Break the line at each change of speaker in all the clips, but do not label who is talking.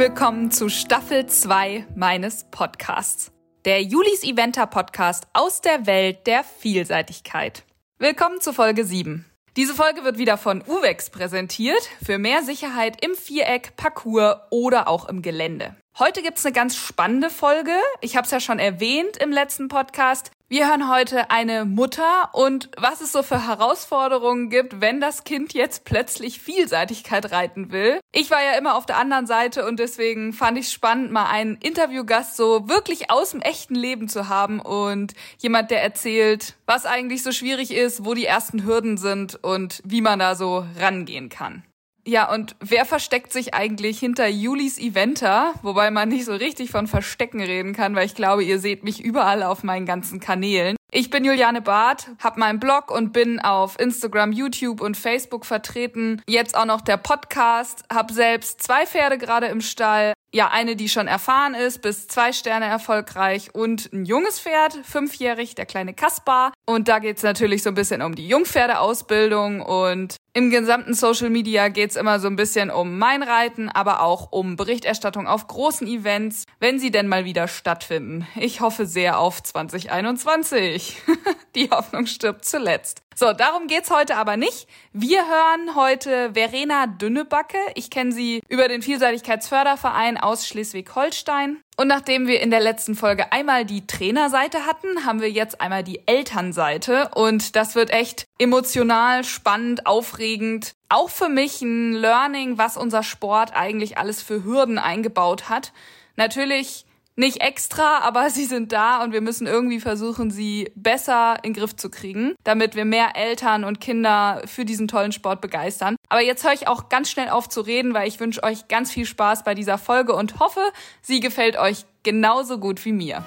willkommen zu Staffel 2 meines Podcasts. Der Julis Eventer Podcast aus der Welt der Vielseitigkeit. Willkommen zu Folge 7. Diese Folge wird wieder von Uwex präsentiert für mehr Sicherheit im Viereck, Parcours oder auch im Gelände. Heute gibt's eine ganz spannende Folge. Ich habe es ja schon erwähnt im letzten Podcast. Wir hören heute eine Mutter und was es so für Herausforderungen gibt, wenn das Kind jetzt plötzlich Vielseitigkeit reiten will. Ich war ja immer auf der anderen Seite und deswegen fand ich spannend, mal einen Interviewgast so wirklich aus dem echten Leben zu haben und jemand, der erzählt, was eigentlich so schwierig ist, wo die ersten Hürden sind und wie man da so rangehen kann. Ja, und wer versteckt sich eigentlich hinter Julis Eventer? Wobei man nicht so richtig von Verstecken reden kann, weil ich glaube, ihr seht mich überall auf meinen ganzen Kanälen. Ich bin Juliane Barth, hab meinen Blog und bin auf Instagram, YouTube und Facebook vertreten. Jetzt auch noch der Podcast, hab selbst zwei Pferde gerade im Stall. Ja, eine, die schon erfahren ist, bis zwei Sterne erfolgreich und ein junges Pferd, fünfjährig, der kleine Kaspar. Und da geht's natürlich so ein bisschen um die Jungpferdeausbildung und im gesamten Social Media geht's immer so ein bisschen um mein Reiten, aber auch um Berichterstattung auf großen Events, wenn sie denn mal wieder stattfinden. Ich hoffe sehr auf 2021. Die Hoffnung stirbt zuletzt. So, darum geht's heute aber nicht. Wir hören heute Verena Dünnebacke. Ich kenne sie über den Vielseitigkeitsförderverein aus Schleswig-Holstein. Und nachdem wir in der letzten Folge einmal die Trainerseite hatten, haben wir jetzt einmal die Elternseite. Und das wird echt emotional, spannend, aufregend. Auch für mich ein Learning, was unser Sport eigentlich alles für Hürden eingebaut hat. Natürlich nicht extra, aber sie sind da und wir müssen irgendwie versuchen, sie besser in den Griff zu kriegen, damit wir mehr Eltern und Kinder für diesen tollen Sport begeistern. Aber jetzt höre ich auch ganz schnell auf zu reden, weil ich wünsche euch ganz viel Spaß bei dieser Folge und hoffe, sie gefällt euch genauso gut wie mir.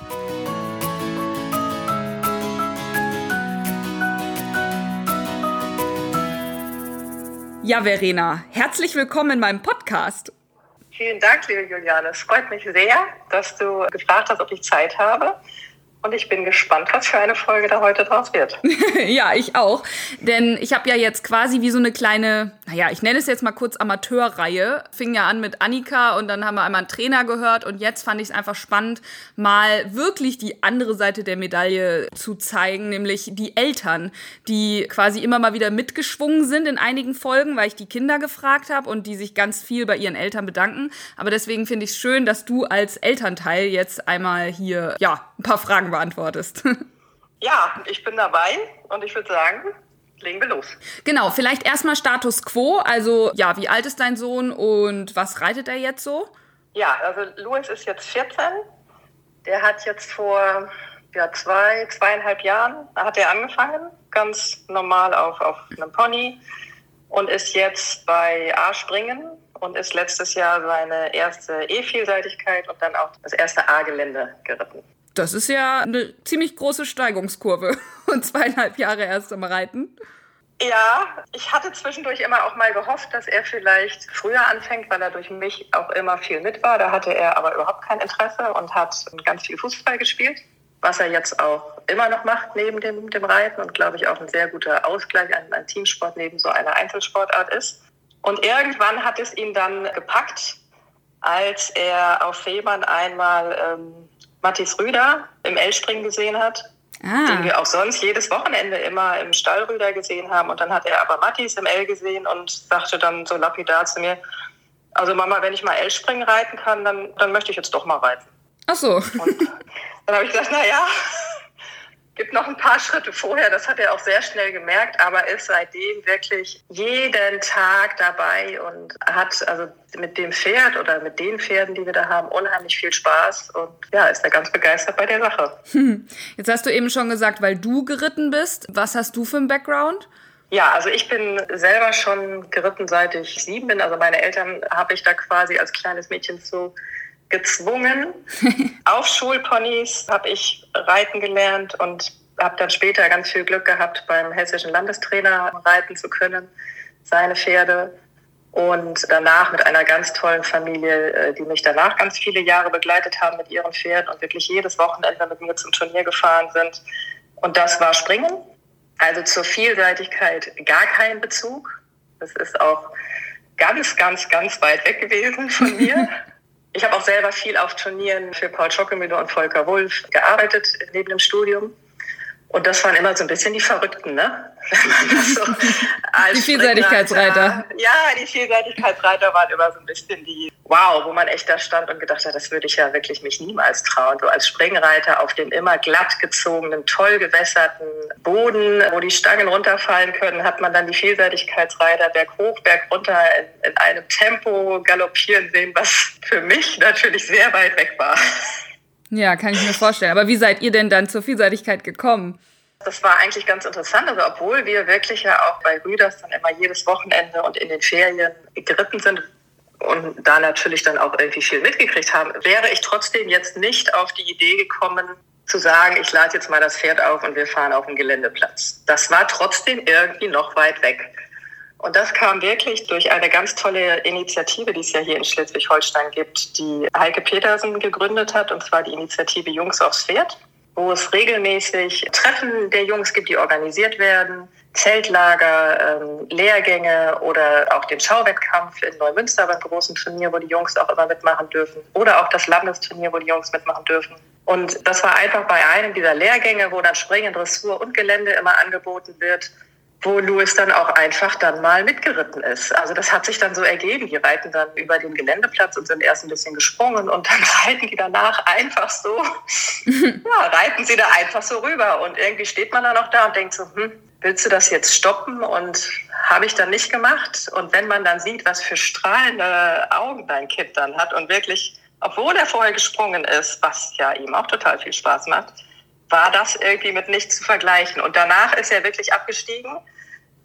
Ja, Verena, herzlich willkommen in meinem Podcast.
Vielen Dank, liebe Juliane. Es freut mich sehr, dass du gefragt hast, ob ich Zeit habe. Und ich bin gespannt, was für eine Folge da heute draus wird.
ja, ich auch. Denn ich habe ja jetzt quasi wie so eine kleine, naja, ich nenne es jetzt mal kurz Amateurreihe. Fing ja an mit Annika und dann haben wir einmal einen Trainer gehört und jetzt fand ich es einfach spannend, mal wirklich die andere Seite der Medaille zu zeigen, nämlich die Eltern, die quasi immer mal wieder mitgeschwungen sind in einigen Folgen, weil ich die Kinder gefragt habe und die sich ganz viel bei ihren Eltern bedanken. Aber deswegen finde ich es schön, dass du als Elternteil jetzt einmal hier, ja, ein paar Fragen beantwortest.
Ja, ich bin dabei und ich würde sagen, legen wir los.
Genau, vielleicht erstmal Status quo. Also, ja, wie alt ist dein Sohn und was reitet er jetzt so?
Ja, also Louis ist jetzt 14. Der hat jetzt vor ja, zwei, zweieinhalb Jahren hat er angefangen, ganz normal auf, auf einem Pony und ist jetzt bei A-Springen und ist letztes Jahr seine erste E-Vielseitigkeit und dann auch das erste A-Gelände geritten.
Das ist ja eine ziemlich große Steigungskurve und zweieinhalb Jahre erst am Reiten.
Ja, ich hatte zwischendurch immer auch mal gehofft, dass er vielleicht früher anfängt, weil er durch mich auch immer viel mit war. Da hatte er aber überhaupt kein Interesse und hat ganz viel Fußball gespielt, was er jetzt auch immer noch macht neben dem, dem Reiten und glaube ich auch ein sehr guter Ausgleich an, an Teamsport neben so einer Einzelsportart ist. Und irgendwann hat es ihn dann gepackt, als er auf Fehmarn einmal ähm, Mathis Rüder im L-Springen gesehen hat, ah. den wir auch sonst jedes Wochenende immer im Stall Rüder gesehen haben. Und dann hat er aber Mathis im L gesehen und sagte dann so lapidar zu mir, also Mama, wenn ich mal L-Springen reiten kann, dann, dann möchte ich jetzt doch mal reiten.
Ach so.
Und dann habe ich gesagt, na ja, gibt noch ein paar Schritte vorher, das hat er auch sehr schnell gemerkt, aber ist seitdem wirklich jeden Tag dabei und hat also mit dem Pferd oder mit den Pferden, die wir da haben, unheimlich viel Spaß und ja, ist da ganz begeistert bei der Sache.
Hm. Jetzt hast du eben schon gesagt, weil du geritten bist. Was hast du für einen Background?
Ja, also ich bin selber schon geritten, seit ich sieben bin. Also meine Eltern habe ich da quasi als kleines Mädchen so gezwungen. Auf Schulponys habe ich reiten gelernt und habe dann später ganz viel Glück gehabt, beim hessischen Landestrainer reiten zu können, seine Pferde. Und danach mit einer ganz tollen Familie, äh, die mich danach ganz viele Jahre begleitet haben mit ihren Pferden und wirklich jedes Wochenende mit mir zum Turnier gefahren sind. Und das war Springen. Also zur Vielseitigkeit gar kein Bezug. Das ist auch ganz, ganz, ganz weit weg gewesen von mir. Ich habe auch selber viel auf Turnieren für Paul Schockemüller und Volker Wulff gearbeitet neben dem Studium. Und das waren immer so ein bisschen die Verrückten, ne?
So die Vielseitigkeitsreiter.
Ja, die Vielseitigkeitsreiter waren immer so ein bisschen die, wow, wo man echt da stand und gedacht hat, das würde ich ja wirklich mich niemals trauen. So als Springreiter auf dem immer glatt gezogenen, toll gewässerten Boden, wo die Stangen runterfallen können, hat man dann die Vielseitigkeitsreiter Berg hoch, Berg runter in, in einem Tempo galoppieren sehen, was für mich natürlich sehr weit weg war.
Ja, kann ich mir vorstellen. Aber wie seid ihr denn dann zur Vielseitigkeit gekommen?
Das war eigentlich ganz interessant. Also obwohl wir wirklich ja auch bei Rüders dann immer jedes Wochenende und in den Ferien geritten sind und da natürlich dann auch irgendwie viel mitgekriegt haben, wäre ich trotzdem jetzt nicht auf die Idee gekommen, zu sagen, ich lade jetzt mal das Pferd auf und wir fahren auf den Geländeplatz. Das war trotzdem irgendwie noch weit weg. Und das kam wirklich durch eine ganz tolle Initiative, die es ja hier in Schleswig-Holstein gibt, die Heike Petersen gegründet hat, und zwar die Initiative Jungs aufs Pferd, wo es regelmäßig Treffen der Jungs gibt, die organisiert werden, Zeltlager, ähm, Lehrgänge oder auch den Schauwettkampf in Neumünster beim großen Turnier, wo die Jungs auch immer mitmachen dürfen, oder auch das Landesturnier, wo die Jungs mitmachen dürfen. Und das war einfach bei einem dieser Lehrgänge, wo dann Springen, Dressur und Gelände immer angeboten wird wo Louis dann auch einfach dann mal mitgeritten ist. Also das hat sich dann so ergeben. Die reiten dann über den Geländeplatz und sind erst ein bisschen gesprungen und dann reiten die danach einfach so, ja, reiten sie da einfach so rüber. Und irgendwie steht man dann auch da und denkt so, hm, willst du das jetzt stoppen? Und habe ich dann nicht gemacht. Und wenn man dann sieht, was für strahlende Augen dein Kind dann hat und wirklich, obwohl er vorher gesprungen ist, was ja ihm auch total viel Spaß macht, war das irgendwie mit nichts zu vergleichen. Und danach ist er wirklich abgestiegen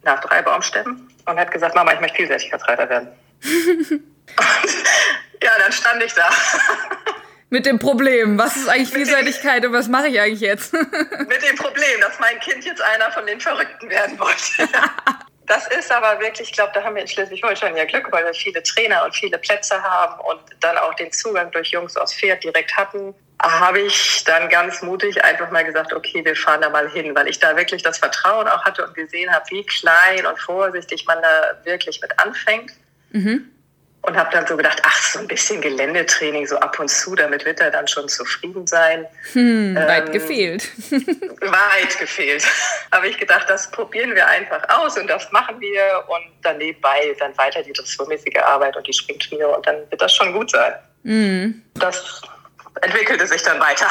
nach drei Baumstämmen und hat gesagt, Mama, ich möchte Vielseitigkeitsreiter werden. ja, dann stand ich da.
Mit dem Problem, was ist eigentlich Vielseitigkeit und was mache ich eigentlich jetzt?
mit dem Problem, dass mein Kind jetzt einer von den Verrückten werden wollte. Das ist aber wirklich, ich glaube, da haben wir in Schleswig-Holstein ja Glück, weil wir viele Trainer und viele Plätze haben und dann auch den Zugang durch Jungs aus Pferd direkt hatten habe ich dann ganz mutig einfach mal gesagt, okay, wir fahren da mal hin, weil ich da wirklich das Vertrauen auch hatte und gesehen habe, wie klein und vorsichtig man da wirklich mit anfängt. Mhm. Und habe dann so gedacht, ach, so ein bisschen Geländetraining so ab und zu, damit wird er dann schon zufrieden sein.
Hm, weit ähm, gefehlt.
weit gefehlt. Habe ich gedacht, das probieren wir einfach aus und das machen wir und dann nebenbei dann weiter die dressurmäßige Arbeit und die Springturniere und dann wird das schon gut sein. Mhm. Das entwickelte sich dann weiter.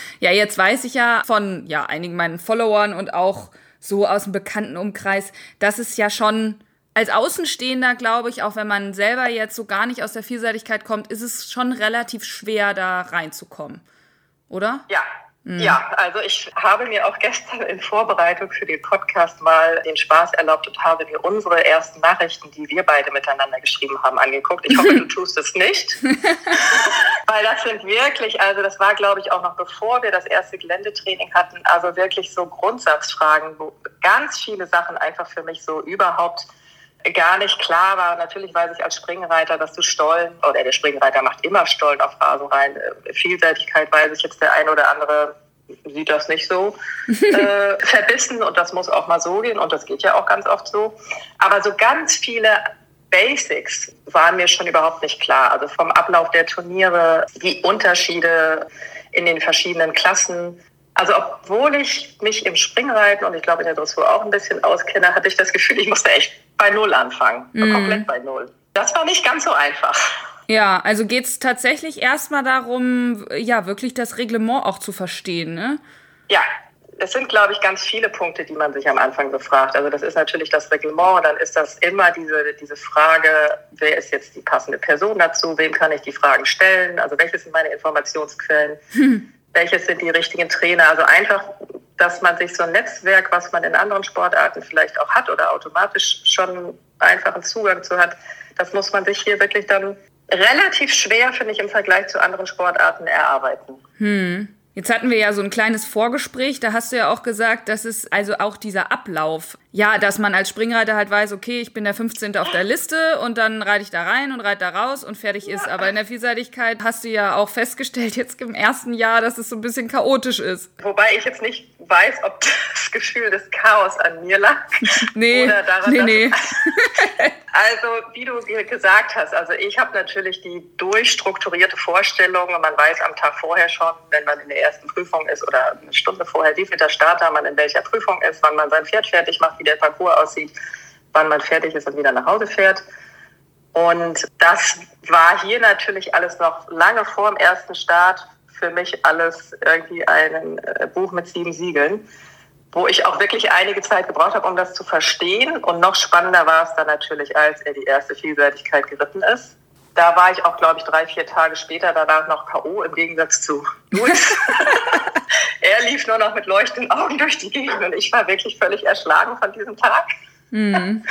ja, jetzt weiß ich ja von ja, einigen meinen Followern und auch so aus dem bekannten Umkreis, dass es ja schon als Außenstehender, glaube ich, auch wenn man selber jetzt so gar nicht aus der Vielseitigkeit kommt, ist es schon relativ schwer, da reinzukommen. Oder?
Ja. Ja, also ich habe mir auch gestern in Vorbereitung für den Podcast mal den Spaß erlaubt und habe mir unsere ersten Nachrichten, die wir beide miteinander geschrieben haben, angeguckt. Ich hoffe, du tust es nicht. Weil das sind wirklich, also das war, glaube ich, auch noch bevor wir das erste Geländetraining hatten, also wirklich so Grundsatzfragen, wo ganz viele Sachen einfach für mich so überhaupt gar nicht klar war. Natürlich weiß ich als Springreiter, dass du Stollen, oder der Springreiter macht immer Stollen auf Rasen rein. Äh, Vielseitigkeit weiß ich jetzt, der ein oder andere sieht das nicht so äh, verbissen und das muss auch mal so gehen und das geht ja auch ganz oft so. Aber so ganz viele Basics waren mir schon überhaupt nicht klar. Also vom Ablauf der Turniere, die Unterschiede in den verschiedenen Klassen. Also obwohl ich mich im Springreiten und ich glaube in der Dressur auch ein bisschen auskenne, hatte ich das Gefühl, ich musste echt bei Null anfangen. Mm. Komplett bei Null. Das war nicht ganz so einfach.
Ja, also geht es tatsächlich erstmal darum, ja, wirklich das Reglement auch zu verstehen, ne?
Ja, es sind, glaube ich, ganz viele Punkte, die man sich am Anfang befragt. Also das ist natürlich das Reglement, dann ist das immer diese, diese Frage, wer ist jetzt die passende Person dazu, wem kann ich die Fragen stellen, also welche sind meine Informationsquellen, hm. welches sind die richtigen Trainer. Also einfach dass man sich so ein Netzwerk, was man in anderen Sportarten vielleicht auch hat oder automatisch schon einfachen Zugang zu hat, das muss man sich hier wirklich dann relativ schwer, finde ich, im Vergleich zu anderen Sportarten erarbeiten.
Hm. Jetzt hatten wir ja so ein kleines Vorgespräch, da hast du ja auch gesagt, dass es also auch dieser Ablauf, ja, dass man als Springreiter halt weiß, okay, ich bin der 15. auf der Liste und dann reite ich da rein und reite da raus und fertig ist. Aber in der Vielseitigkeit hast du ja auch festgestellt, jetzt im ersten Jahr, dass es so ein bisschen chaotisch ist.
Wobei ich jetzt nicht weiß, ob das Gefühl des Chaos an mir lag.
Nee, oder daran, nee, nee.
Also, wie du gesagt hast, also ich habe natürlich die durchstrukturierte Vorstellung, man weiß am Tag vorher schon, wenn man in der ersten Prüfung ist oder eine Stunde vorher, wie viel der Starter man in welcher Prüfung ist, wann man sein Pferd fertig macht, wie der Parcours aussieht, wann man fertig ist und wieder nach Hause fährt. Und das war hier natürlich alles noch lange vor dem ersten Start für mich alles irgendwie ein äh, Buch mit sieben Siegeln wo ich auch wirklich einige Zeit gebraucht habe, um das zu verstehen. Und noch spannender war es dann natürlich, als er die erste Vielseitigkeit geritten ist. Da war ich auch, glaube ich, drei, vier Tage später danach noch K.O. im Gegensatz zu Louis. er lief nur noch mit leuchtenden Augen durch die Gegend und ich war wirklich völlig erschlagen von diesem Tag. Mhm.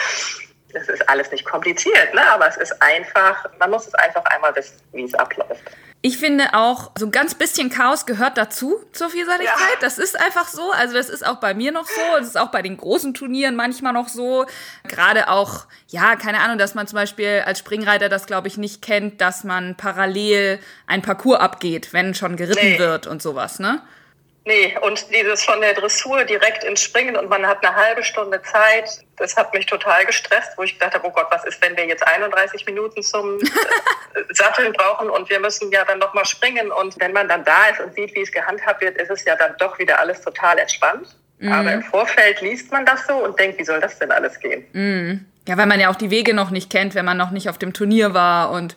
Das ist alles nicht kompliziert, ne? aber es ist einfach, man muss es einfach einmal wissen, wie es abläuft.
Ich finde auch, so ein ganz bisschen Chaos gehört dazu zur Vielseitigkeit. Ja. Das ist einfach so. Also das ist auch bei mir noch so. Es ist auch bei den großen Turnieren manchmal noch so. Gerade auch, ja, keine Ahnung, dass man zum Beispiel als Springreiter das, glaube ich, nicht kennt, dass man parallel ein Parcours abgeht, wenn schon geritten nee. wird und sowas, ne?
Nee, und dieses von der Dressur direkt ins Springen und man hat eine halbe Stunde Zeit, das hat mich total gestresst, wo ich gedacht habe, oh Gott, was ist, wenn wir jetzt 31 Minuten zum äh, Satteln brauchen und wir müssen ja dann nochmal springen und wenn man dann da ist und sieht, wie es gehandhabt wird, ist es ja dann doch wieder alles total entspannt. Mhm. Aber im Vorfeld liest man das so und denkt, wie soll das denn alles gehen?
Mhm. Ja, weil man ja auch die Wege noch nicht kennt, wenn man noch nicht auf dem Turnier war und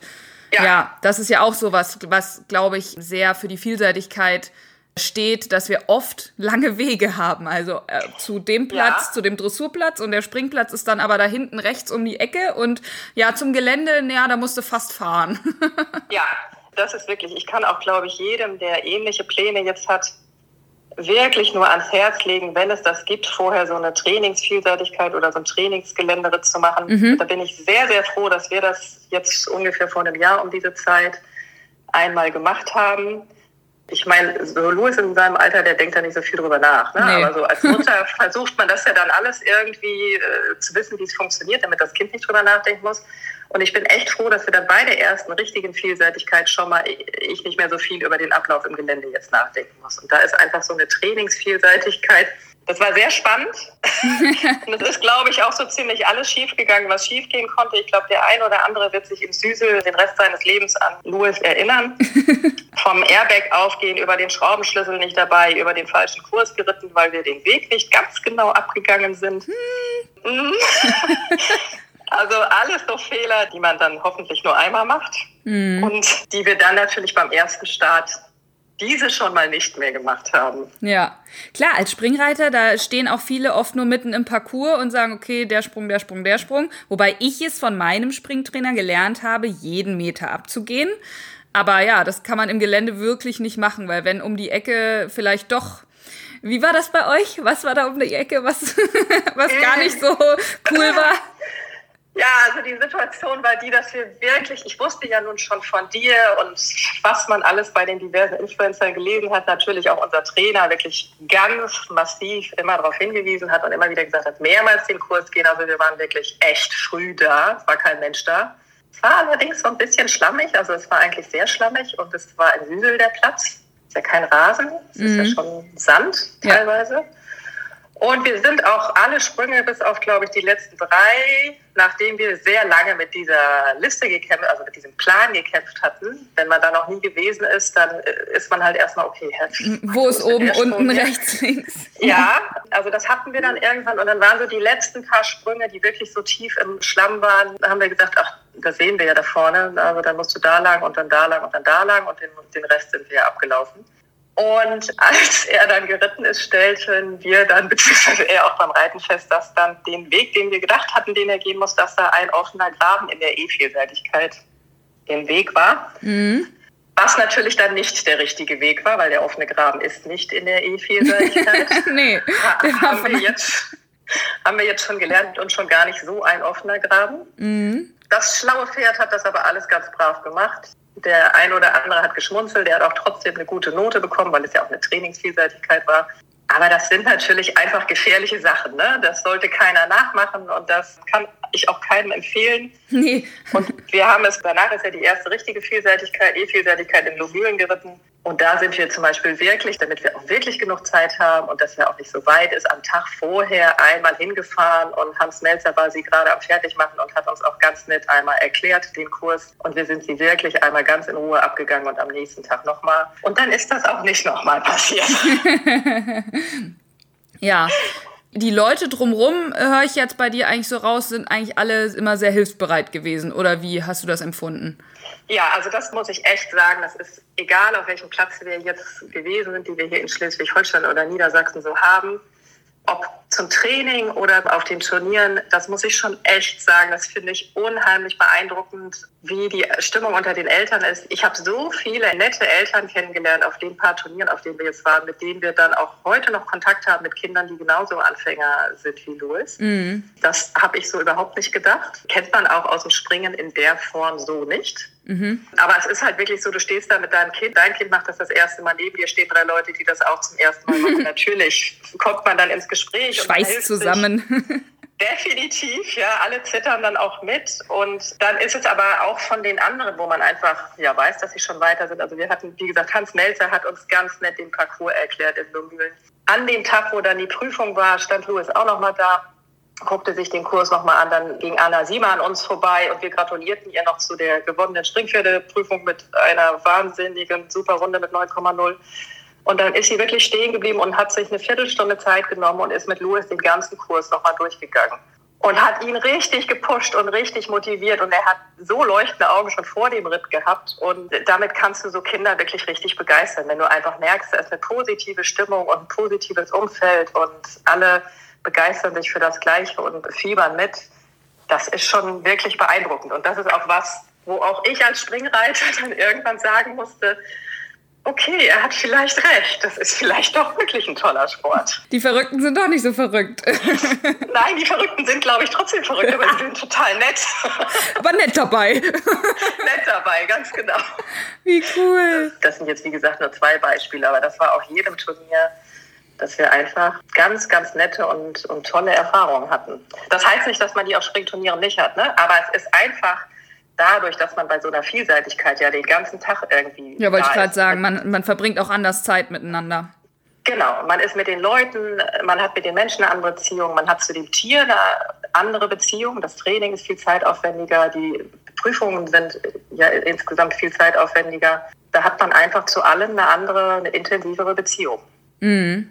ja, ja das ist ja auch so was, was glaube ich sehr für die Vielseitigkeit steht, dass wir oft lange Wege haben. Also äh, zu dem Platz, ja. zu dem Dressurplatz und der Springplatz ist dann aber da hinten rechts um die Ecke und ja, zum Gelände, ja, da musst du fast fahren.
ja, das ist wirklich, ich kann auch, glaube ich, jedem, der ähnliche Pläne jetzt hat, wirklich nur ans Herz legen, wenn es das gibt, vorher so eine Trainingsvielseitigkeit oder so ein Trainingsgelände zu machen. Mhm. Da bin ich sehr, sehr froh, dass wir das jetzt ungefähr vor einem Jahr um diese Zeit einmal gemacht haben ich meine, so Louis in seinem Alter, der denkt da nicht so viel drüber nach. Ne? Nee. Aber so als Mutter versucht man das ja dann alles irgendwie äh, zu wissen, wie es funktioniert, damit das Kind nicht drüber nachdenken muss. Und ich bin echt froh, dass wir dann bei der ersten richtigen Vielseitigkeit schon mal ich nicht mehr so viel über den Ablauf im Gelände jetzt nachdenken muss. Und da ist einfach so eine Trainingsvielseitigkeit das war sehr spannend. und es ist, glaube ich, auch so ziemlich alles schiefgegangen, was schiefgehen konnte. Ich glaube, der ein oder andere wird sich im Süßel den Rest seines Lebens an Louis erinnern. Vom Airbag aufgehen, über den Schraubenschlüssel nicht dabei, über den falschen Kurs geritten, weil wir den Weg nicht ganz genau abgegangen sind. Mhm. also alles so Fehler, die man dann hoffentlich nur einmal macht mhm. und die wir dann natürlich beim ersten Start diese schon mal nicht mehr gemacht haben.
Ja, klar, als Springreiter, da stehen auch viele oft nur mitten im Parcours und sagen, okay, der Sprung, der Sprung, der Sprung. Wobei ich es von meinem Springtrainer gelernt habe, jeden Meter abzugehen. Aber ja, das kann man im Gelände wirklich nicht machen, weil wenn um die Ecke vielleicht doch wie war das bei euch? Was war da um die Ecke, was, was gar nicht so cool war?
Ja, also die Situation war die, dass wir wirklich, ich wusste ja nun schon von dir und was man alles bei den diversen Influencern gelesen hat, natürlich auch unser Trainer wirklich ganz massiv immer darauf hingewiesen hat und immer wieder gesagt hat, mehrmals den Kurs gehen. Also wir waren wirklich echt früh da, es war kein Mensch da. Es war allerdings so ein bisschen schlammig, also es war eigentlich sehr schlammig und es war ein Süßel der Platz. Es ist ja kein Rasen, es mhm. ist ja mhm. schon Sand teilweise. Ja. Und wir sind auch alle Sprünge bis auf, glaube ich, die letzten drei, nachdem wir sehr lange mit dieser Liste gekämpft, also mit diesem Plan gekämpft hatten. Wenn man da noch nie gewesen ist, dann äh, ist man halt erstmal, okay,
wo ist oben, unten, rechts, links?
Ja, also das hatten wir dann irgendwann. Und dann waren so die letzten paar Sprünge, die wirklich so tief im Schlamm waren. Da haben wir gesagt, ach, das sehen wir ja da vorne. Also dann musst du da lang und dann da lang und dann da lang und den, den Rest sind wir abgelaufen. Und als er dann geritten ist, stellten wir dann, beziehungsweise er auch beim Reiten fest, dass dann den Weg, den wir gedacht hatten, den er gehen muss, dass da ein offener Graben in der E-Vielseitigkeit im Weg war. Mhm. Was natürlich dann nicht der richtige Weg war, weil der offene Graben ist nicht in der E-Vielseitigkeit.
nee,
ha haben, wir jetzt, haben wir jetzt schon gelernt und schon gar nicht so ein offener Graben. Mhm. Das schlaue Pferd hat das aber alles ganz brav gemacht. Der ein oder andere hat geschmunzelt, der hat auch trotzdem eine gute Note bekommen, weil es ja auch eine Trainingsvielseitigkeit war. Aber das sind natürlich einfach gefährliche Sachen. Ne? Das sollte keiner nachmachen und das kann ich auch keinem empfehlen. Nee. Und wir haben es, danach ist ja die erste richtige Vielseitigkeit, E-Vielseitigkeit in Lobülen geritten. Und da sind wir zum Beispiel wirklich, damit wir auch wirklich genug Zeit haben und dass er auch nicht so weit ist, am Tag vorher einmal hingefahren und Hans Melzer war sie gerade am Fertigmachen und hat uns auch ganz nett einmal erklärt, den Kurs. Und wir sind sie wirklich einmal ganz in Ruhe abgegangen und am nächsten Tag nochmal. Und dann ist das auch nicht nochmal passiert.
ja. Die Leute drumrum, äh, höre ich jetzt bei dir eigentlich so raus, sind eigentlich alle immer sehr hilfsbereit gewesen. Oder wie hast du das empfunden?
Ja, also das muss ich echt sagen. Das ist egal, auf welchem Platz wir jetzt gewesen sind, die wir hier in Schleswig-Holstein oder Niedersachsen so haben ob zum Training oder auf den Turnieren, das muss ich schon echt sagen, das finde ich unheimlich beeindruckend, wie die Stimmung unter den Eltern ist. Ich habe so viele nette Eltern kennengelernt auf den paar Turnieren, auf denen wir jetzt waren, mit denen wir dann auch heute noch Kontakt haben mit Kindern, die genauso Anfänger sind wie Louis. Mhm. Das habe ich so überhaupt nicht gedacht. Kennt man auch aus dem Springen in der Form so nicht. Mhm. Aber es ist halt wirklich so, du stehst da mit deinem Kind, dein Kind macht das das erste Mal neben dir, stehen drei Leute, die das auch zum ersten Mal machen. Natürlich kommt man dann ins Gespräch.
Schweiß zusammen.
Definitiv, ja, alle zittern dann auch mit. Und dann ist es aber auch von den anderen, wo man einfach ja weiß, dass sie schon weiter sind. Also wir hatten, wie gesagt, Hans Melzer hat uns ganz nett den Parcours erklärt in Lumbühlen. An dem Tag, wo dann die Prüfung war, stand Louis auch noch mal da guckte sich den Kurs nochmal an, dann ging Anna Siemer an uns vorbei und wir gratulierten ihr noch zu der gewonnenen Springpferdeprüfung mit einer wahnsinnigen super Runde mit 9,0. Und dann ist sie wirklich stehen geblieben und hat sich eine Viertelstunde Zeit genommen und ist mit Louis den ganzen Kurs nochmal durchgegangen. Und hat ihn richtig gepusht und richtig motiviert. Und er hat so leuchtende Augen schon vor dem Ritt gehabt. Und damit kannst du so Kinder wirklich richtig begeistern, wenn du einfach merkst, da ist eine positive Stimmung und ein positives Umfeld und alle begeistern sich für das Gleiche und fiebern mit. Das ist schon wirklich beeindruckend. Und das ist auch was, wo auch ich als Springreiter dann irgendwann sagen musste, okay, er hat vielleicht recht. Das ist vielleicht doch wirklich ein toller Sport.
Die Verrückten sind doch nicht so verrückt.
Nein, die Verrückten sind, glaube ich, trotzdem verrückt, aber sie sind total nett.
Aber nett dabei.
nett dabei, ganz genau.
Wie cool.
Das, das sind jetzt, wie gesagt, nur zwei Beispiele, aber das war auch jedem Turnier dass wir einfach ganz, ganz nette und, und tolle Erfahrungen hatten. Das heißt nicht, dass man die auf Springturnieren nicht hat, ne? aber es ist einfach dadurch, dass man bei so einer Vielseitigkeit ja den ganzen Tag irgendwie.
Ja, wollte ich gerade sagen, man, man verbringt auch anders Zeit miteinander.
Genau, man ist mit den Leuten, man hat mit den Menschen eine andere Beziehung, man hat zu dem Tier eine andere Beziehung. Das Training ist viel zeitaufwendiger, die Prüfungen sind ja insgesamt viel zeitaufwendiger. Da hat man einfach zu allen eine andere, eine intensivere Beziehung.
Mhm.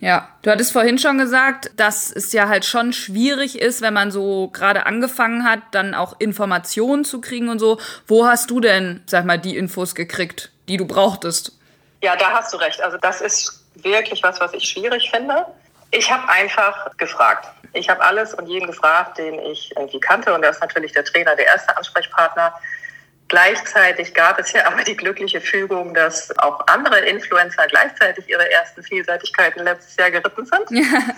Ja, du hattest vorhin schon gesagt, dass es ja halt schon schwierig ist, wenn man so gerade angefangen hat, dann auch Informationen zu kriegen und so. Wo hast du denn, sag mal, die Infos gekriegt, die du brauchtest?
Ja, da hast du recht. Also das ist wirklich was, was ich schwierig finde. Ich habe einfach gefragt. Ich habe alles und jeden gefragt, den ich irgendwie kannte. Und da ist natürlich der Trainer der erste Ansprechpartner. Gleichzeitig gab es ja aber die glückliche Fügung, dass auch andere Influencer gleichzeitig ihre ersten Vielseitigkeiten letztes Jahr geritten sind. Ja.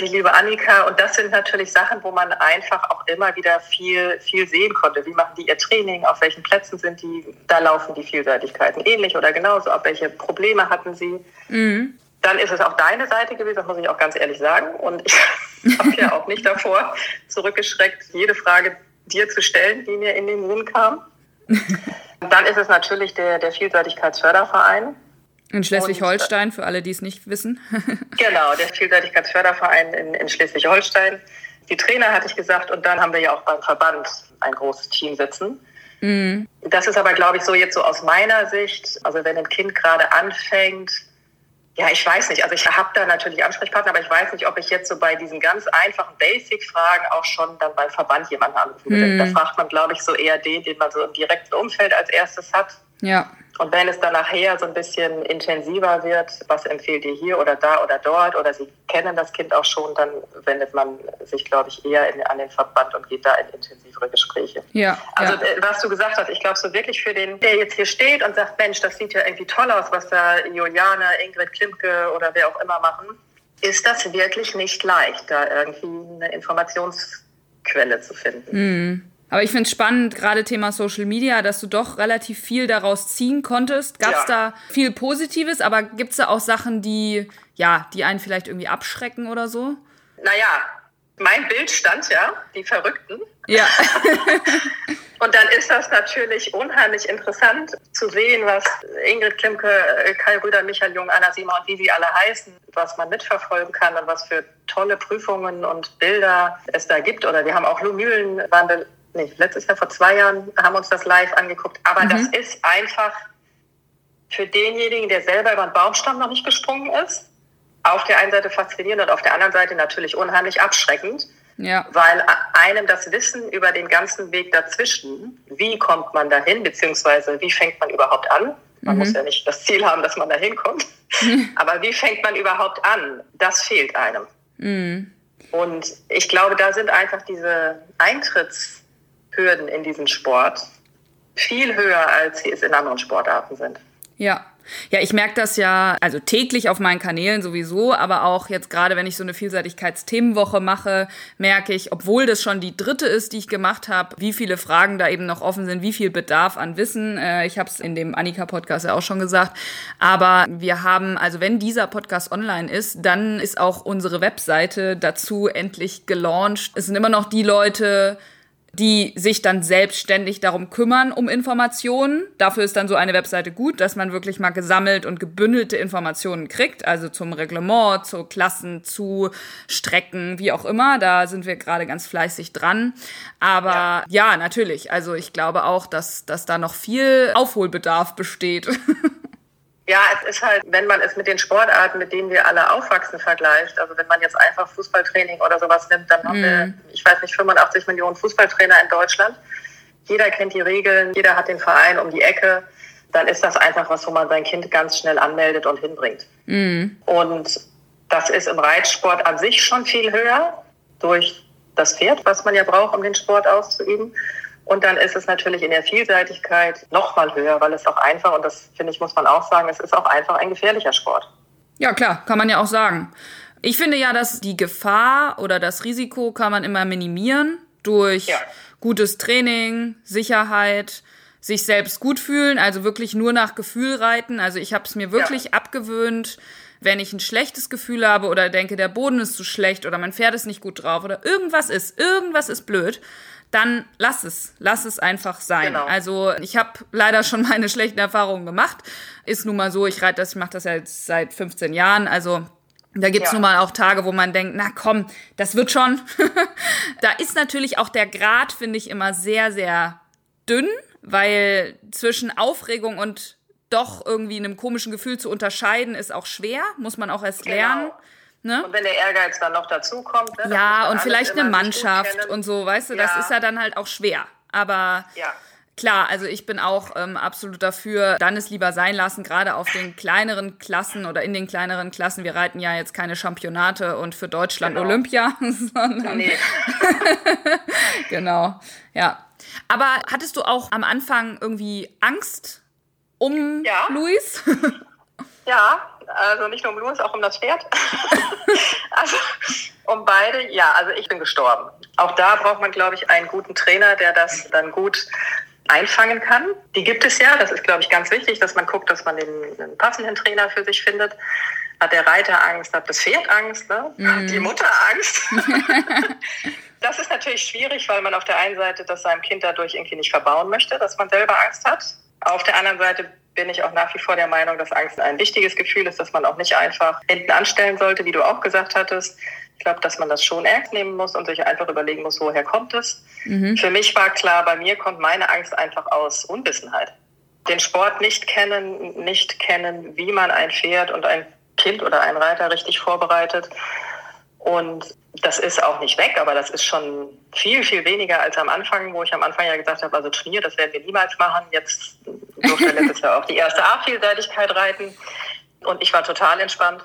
Die liebe Annika. Und das sind natürlich Sachen, wo man einfach auch immer wieder viel, viel sehen konnte. Wie machen die ihr Training? Auf welchen Plätzen sind die? Da laufen die Vielseitigkeiten ähnlich oder genauso. Auf welche Probleme hatten sie? Mhm. Dann ist es auch deine Seite gewesen, das muss ich auch ganz ehrlich sagen. Und ich habe ja auch nicht davor zurückgeschreckt, jede Frage dir zu stellen, die mir in den Sinn kam. Dann ist es natürlich der, der Vielseitigkeitsförderverein.
In Schleswig-Holstein, für alle, die es nicht wissen.
genau, der Vielseitigkeitsförderverein in, in Schleswig-Holstein. Die Trainer hatte ich gesagt und dann haben wir ja auch beim Verband ein großes Team sitzen. Mhm. Das ist aber, glaube ich, so jetzt so aus meiner Sicht, also wenn ein Kind gerade anfängt, ja, ich weiß nicht. Also ich habe da natürlich Ansprechpartner, aber ich weiß nicht, ob ich jetzt so bei diesen ganz einfachen Basic-Fragen auch schon dann beim Verband jemanden anrufen würde. Mhm. Da fragt man, glaube ich, so eher den, den man so im direkten Umfeld als erstes hat.
Ja.
Und wenn es dann nachher so ein bisschen intensiver wird, was empfehlt ihr hier oder da oder dort oder Sie kennen das Kind auch schon, dann wendet man sich, glaube ich, eher in, an den Verband und geht da in intensivere Gespräche.
Ja.
Also
ja.
Äh, was du gesagt hast, ich glaube so wirklich für den, der jetzt hier steht und sagt, Mensch, das sieht ja irgendwie toll aus, was da Juliane, Ingrid Klimke oder wer auch immer machen, ist das wirklich nicht leicht, da irgendwie eine Informationsquelle zu finden.
Mhm. Aber ich finde es spannend, gerade Thema Social Media, dass du doch relativ viel daraus ziehen konntest. Gab es ja. da viel Positives, aber gibt es da auch Sachen, die, ja, die einen vielleicht irgendwie abschrecken oder so?
Naja, mein Bild stand ja, die Verrückten.
Ja.
Und dann ist das natürlich unheimlich interessant zu sehen, was Ingrid Klimke, Kai Rüder, Michael Jung, Anna Sima und wie sie alle heißen, was man mitverfolgen kann und was für tolle Prüfungen und Bilder es da gibt. Oder wir haben auch Lou Mühlen, waren nee, letztes Jahr vor zwei Jahren, haben uns das live angeguckt. Aber mhm. das ist einfach für denjenigen, der selber über den Baumstamm noch nicht gesprungen ist, auf der einen Seite faszinierend und auf der anderen Seite natürlich unheimlich abschreckend. Ja. Weil einem das Wissen über den ganzen Weg dazwischen, wie kommt man dahin, beziehungsweise wie fängt man überhaupt an? Man mhm. muss ja nicht das Ziel haben, dass man dahin kommt. Aber wie fängt man überhaupt an? Das fehlt einem. Mhm. Und ich glaube, da sind einfach diese Eintrittshürden in diesen Sport viel höher, als sie es in anderen Sportarten sind.
Ja, ja, ich merke das ja, also täglich auf meinen Kanälen sowieso, aber auch jetzt gerade, wenn ich so eine Vielseitigkeitsthemenwoche mache, merke ich, obwohl das schon die dritte ist, die ich gemacht habe, wie viele Fragen da eben noch offen sind, wie viel Bedarf an Wissen. Äh, ich habe es in dem Annika-Podcast ja auch schon gesagt. Aber wir haben, also wenn dieser Podcast online ist, dann ist auch unsere Webseite dazu endlich gelauncht. Es sind immer noch die Leute, die sich dann selbstständig darum kümmern, um Informationen. Dafür ist dann so eine Webseite gut, dass man wirklich mal gesammelt und gebündelte Informationen kriegt, also zum Reglement, zu Klassen, zu Strecken, wie auch immer. Da sind wir gerade ganz fleißig dran. Aber ja. ja, natürlich. Also ich glaube auch, dass, dass da noch viel Aufholbedarf besteht.
Ja, es ist halt, wenn man es mit den Sportarten, mit denen wir alle aufwachsen, vergleicht. Also wenn man jetzt einfach Fußballtraining oder sowas nimmt, dann haben wir, mhm. ich weiß nicht, 85 Millionen Fußballtrainer in Deutschland. Jeder kennt die Regeln, jeder hat den Verein um die Ecke. Dann ist das einfach was, wo man sein Kind ganz schnell anmeldet und hinbringt. Mhm. Und das ist im Reitsport an sich schon viel höher durch das Pferd, was man ja braucht, um den Sport auszuüben. Und dann ist es natürlich in der Vielseitigkeit noch mal höher, weil es auch einfach, und das finde ich, muss man auch sagen, es ist auch einfach ein gefährlicher Sport.
Ja, klar, kann man ja auch sagen. Ich finde ja, dass die Gefahr oder das Risiko kann man immer minimieren durch ja. gutes Training, Sicherheit, sich selbst gut fühlen, also wirklich nur nach Gefühl reiten. Also ich habe es mir wirklich ja. abgewöhnt, wenn ich ein schlechtes Gefühl habe oder denke, der Boden ist zu schlecht oder mein Pferd ist nicht gut drauf oder irgendwas ist, irgendwas ist blöd, dann lass es, lass es einfach sein. Genau. Also ich habe leider schon meine schlechten Erfahrungen gemacht. Ist nun mal so, ich reite das, ich mache das ja jetzt seit 15 Jahren, also da gibt's ja. nun mal auch Tage, wo man denkt, na komm, das wird schon. da ist natürlich auch der Grad, finde ich, immer sehr, sehr dünn, weil zwischen Aufregung und doch irgendwie einem komischen Gefühl zu unterscheiden, ist auch schwer, muss man auch erst genau. lernen.
Ne? Und wenn der Ehrgeiz dann noch dazu kommt.
Ne, ja, und vielleicht eine Mannschaft und so, weißt du, ja. das ist ja dann halt auch schwer. Aber ja. klar, also ich bin auch ähm, absolut dafür, dann es lieber sein lassen, gerade auf den kleineren Klassen oder in den kleineren Klassen. Wir reiten ja jetzt keine Championate und für Deutschland genau. Olympia, sondern. Nee. genau, ja. Aber hattest du auch am Anfang irgendwie Angst um ja. Luis?
ja, also nicht nur um Louis, auch um das Pferd. also um beide, ja, also ich bin gestorben. Auch da braucht man, glaube ich, einen guten Trainer, der das dann gut einfangen kann. Die gibt es ja, das ist, glaube ich, ganz wichtig, dass man guckt, dass man den, den passenden Trainer für sich findet. Hat der Reiter Angst, hat das Pferd Angst, ne? Mm. die Mutter Angst. das ist natürlich schwierig, weil man auf der einen Seite das seinem Kind dadurch irgendwie nicht verbauen möchte, dass man selber Angst hat. Auf der anderen Seite bin ich auch nach wie vor der Meinung, dass Angst ein wichtiges Gefühl ist, dass man auch nicht einfach hinten anstellen sollte, wie du auch gesagt hattest. Ich glaube, dass man das schon ernst nehmen muss und sich einfach überlegen muss, woher kommt es. Mhm. Für mich war klar, bei mir kommt meine Angst einfach aus Unwissenheit. Den Sport nicht kennen, nicht kennen, wie man ein Pferd und ein Kind oder einen Reiter richtig vorbereitet. Und das ist auch nicht weg, aber das ist schon viel, viel weniger als am Anfang, wo ich am Anfang ja gesagt habe, also Turnier, das werden wir niemals machen. Jetzt durfte letztes Jahr auch die erste A-Vielseitigkeit reiten und ich war total entspannt.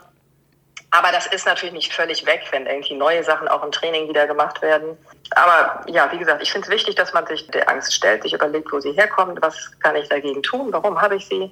Aber das ist natürlich nicht völlig weg, wenn irgendwie neue Sachen auch im Training wieder gemacht werden. Aber ja, wie gesagt, ich finde es wichtig, dass man sich der Angst stellt, sich überlegt, wo sie herkommt, was kann ich dagegen tun, warum habe ich sie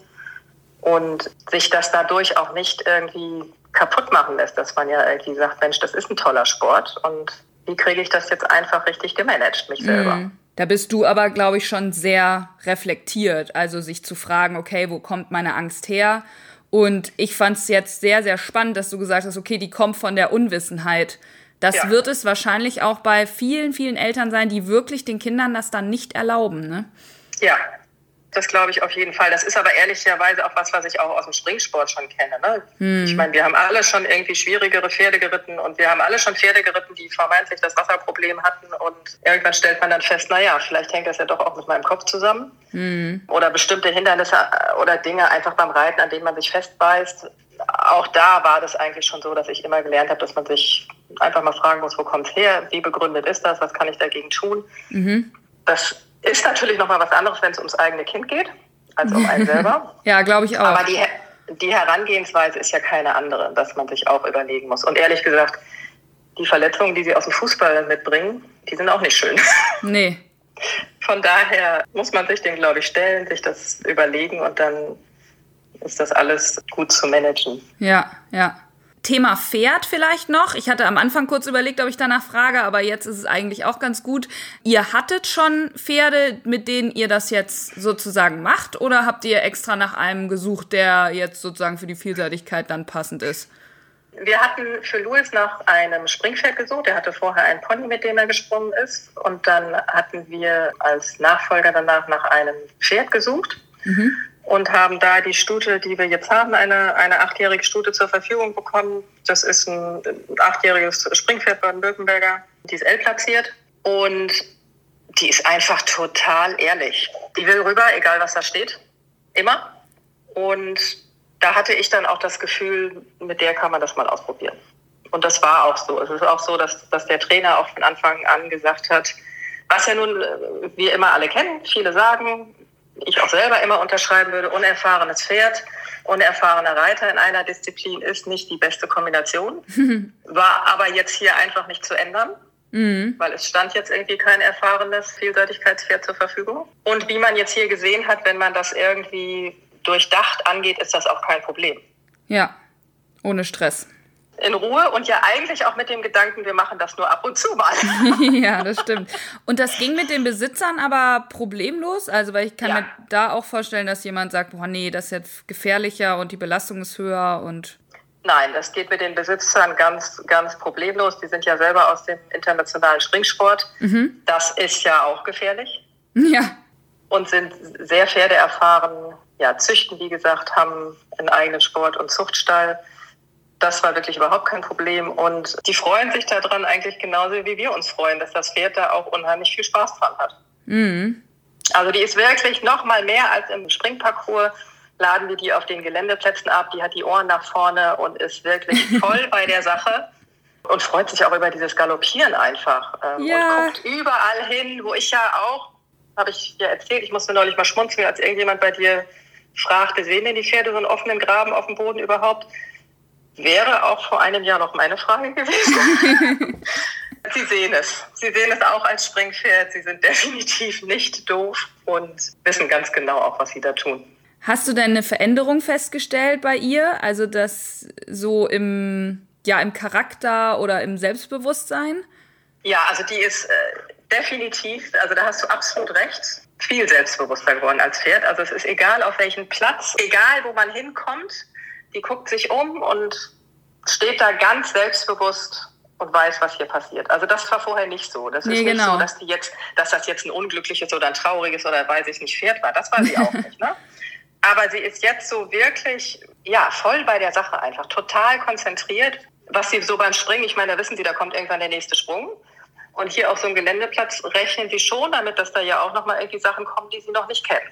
und sich das dadurch auch nicht irgendwie kaputt machen lässt, dass man ja irgendwie sagt, Mensch, das ist ein toller Sport und wie kriege ich das jetzt einfach richtig gemanagt, mich selber. Mm.
Da bist du aber, glaube ich, schon sehr reflektiert, also sich zu fragen, okay, wo kommt meine Angst her? Und ich fand es jetzt sehr, sehr spannend, dass du gesagt hast, okay, die kommt von der Unwissenheit. Das ja. wird es wahrscheinlich auch bei vielen, vielen Eltern sein, die wirklich den Kindern das dann nicht erlauben. Ne?
Ja, das glaube ich auf jeden Fall. Das ist aber ehrlicherweise auch was, was ich auch aus dem Springsport schon kenne. Ne? Hm. Ich meine, wir haben alle schon irgendwie schwierigere Pferde geritten und wir haben alle schon Pferde geritten, die vermeintlich das Wasserproblem hatten. Und irgendwann stellt man dann fest, naja, vielleicht hängt das ja doch auch mit meinem Kopf zusammen. Hm. Oder bestimmte Hindernisse äh, oder Dinge einfach beim Reiten, an denen man sich festbeißt. Auch da war das eigentlich schon so, dass ich immer gelernt habe, dass man sich einfach mal fragen muss, wo kommt es her, wie begründet ist das, was kann ich dagegen tun. Mhm. Das ist natürlich nochmal was anderes, wenn es ums eigene Kind geht, als um einen selber.
ja, glaube ich auch.
Aber die, die Herangehensweise ist ja keine andere, dass man sich auch überlegen muss. Und ehrlich gesagt, die Verletzungen, die sie aus dem Fußball mitbringen, die sind auch nicht schön.
Nee.
Von daher muss man sich den, glaube ich, stellen, sich das überlegen und dann ist das alles gut zu managen.
Ja, ja. Thema Pferd vielleicht noch. Ich hatte am Anfang kurz überlegt, ob ich danach frage, aber jetzt ist es eigentlich auch ganz gut. Ihr hattet schon Pferde, mit denen ihr das jetzt sozusagen macht, oder habt ihr extra nach einem gesucht, der jetzt sozusagen für die Vielseitigkeit dann passend ist?
Wir hatten für Louis nach einem Springpferd gesucht. Er hatte vorher einen Pony, mit dem er gesprungen ist. Und dann hatten wir als Nachfolger danach nach einem Pferd gesucht. Mhm und haben da die Stute, die wir jetzt haben, eine, eine achtjährige Stute zur Verfügung bekommen. Das ist ein achtjähriges Springpferd Baden-Württemberger. Die ist L-platziert und die ist einfach total ehrlich. Die will rüber, egal was da steht. Immer. Und da hatte ich dann auch das Gefühl, mit der kann man das mal ausprobieren. Und das war auch so. Es ist auch so, dass, dass der Trainer auch von Anfang an gesagt hat, was ja nun äh, wir immer alle kennen, viele sagen, ich auch selber immer unterschreiben würde, unerfahrenes Pferd, unerfahrener Reiter in einer Disziplin ist nicht die beste Kombination. War aber jetzt hier einfach nicht zu ändern. Mhm. Weil es stand jetzt irgendwie kein erfahrenes Vielseitigkeitspferd zur Verfügung. Und wie man jetzt hier gesehen hat, wenn man das irgendwie durchdacht angeht, ist das auch kein Problem.
Ja, ohne Stress
in Ruhe und ja eigentlich auch mit dem Gedanken, wir machen das nur ab und zu mal.
ja, das stimmt. Und das ging mit den Besitzern aber problemlos? Also, weil ich kann ja. mir da auch vorstellen, dass jemand sagt, boah, nee, das ist jetzt gefährlicher und die Belastung ist höher und.
Nein, das geht mit den Besitzern ganz, ganz problemlos. Die sind ja selber aus dem internationalen Springsport. Mhm. Das ist ja auch gefährlich.
Ja.
Und sind sehr pferdeerfahren, ja, züchten, wie gesagt, haben einen eigenen Sport- und Zuchtstall das war wirklich überhaupt kein Problem. Und die freuen sich daran eigentlich genauso, wie wir uns freuen, dass das Pferd da auch unheimlich viel Spaß dran hat. Mhm. Also die ist wirklich noch mal mehr als im Springparcours. Laden wir die auf den Geländeplätzen ab. Die hat die Ohren nach vorne und ist wirklich voll bei der Sache und freut sich auch über dieses Galoppieren einfach. Ähm, ja. Und guckt überall hin, wo ich ja auch, habe ich ja erzählt, ich musste neulich mal schmunzeln, als irgendjemand bei dir fragte, sehen denn die Pferde so einen offenen Graben auf dem Boden überhaupt? Wäre auch vor einem Jahr noch meine Frage gewesen. Sie sehen es. Sie sehen es auch als Springpferd. Sie sind definitiv nicht doof und wissen ganz genau auch, was sie da tun.
Hast du denn eine Veränderung festgestellt bei ihr? Also das so im, ja, im Charakter oder im Selbstbewusstsein?
Ja, also die ist äh, definitiv, also da hast du absolut recht, viel selbstbewusster geworden als Pferd. Also es ist egal auf welchen Platz, egal wo man hinkommt, die guckt sich um und steht da ganz selbstbewusst und weiß, was hier passiert. Also das war vorher nicht so. Das nee, ist nicht genau. so, dass die jetzt, dass das jetzt ein unglückliches oder ein trauriges oder weiß ich nicht Pferd war. Das war sie auch nicht. Ne? Aber sie ist jetzt so wirklich, ja, voll bei der Sache einfach, total konzentriert. Was sie so beim Springen, ich meine, da wissen sie, da kommt irgendwann der nächste Sprung. Und hier auf so einem Geländeplatz rechnen sie schon damit, dass da ja auch nochmal irgendwie Sachen kommen, die sie noch nicht kennen.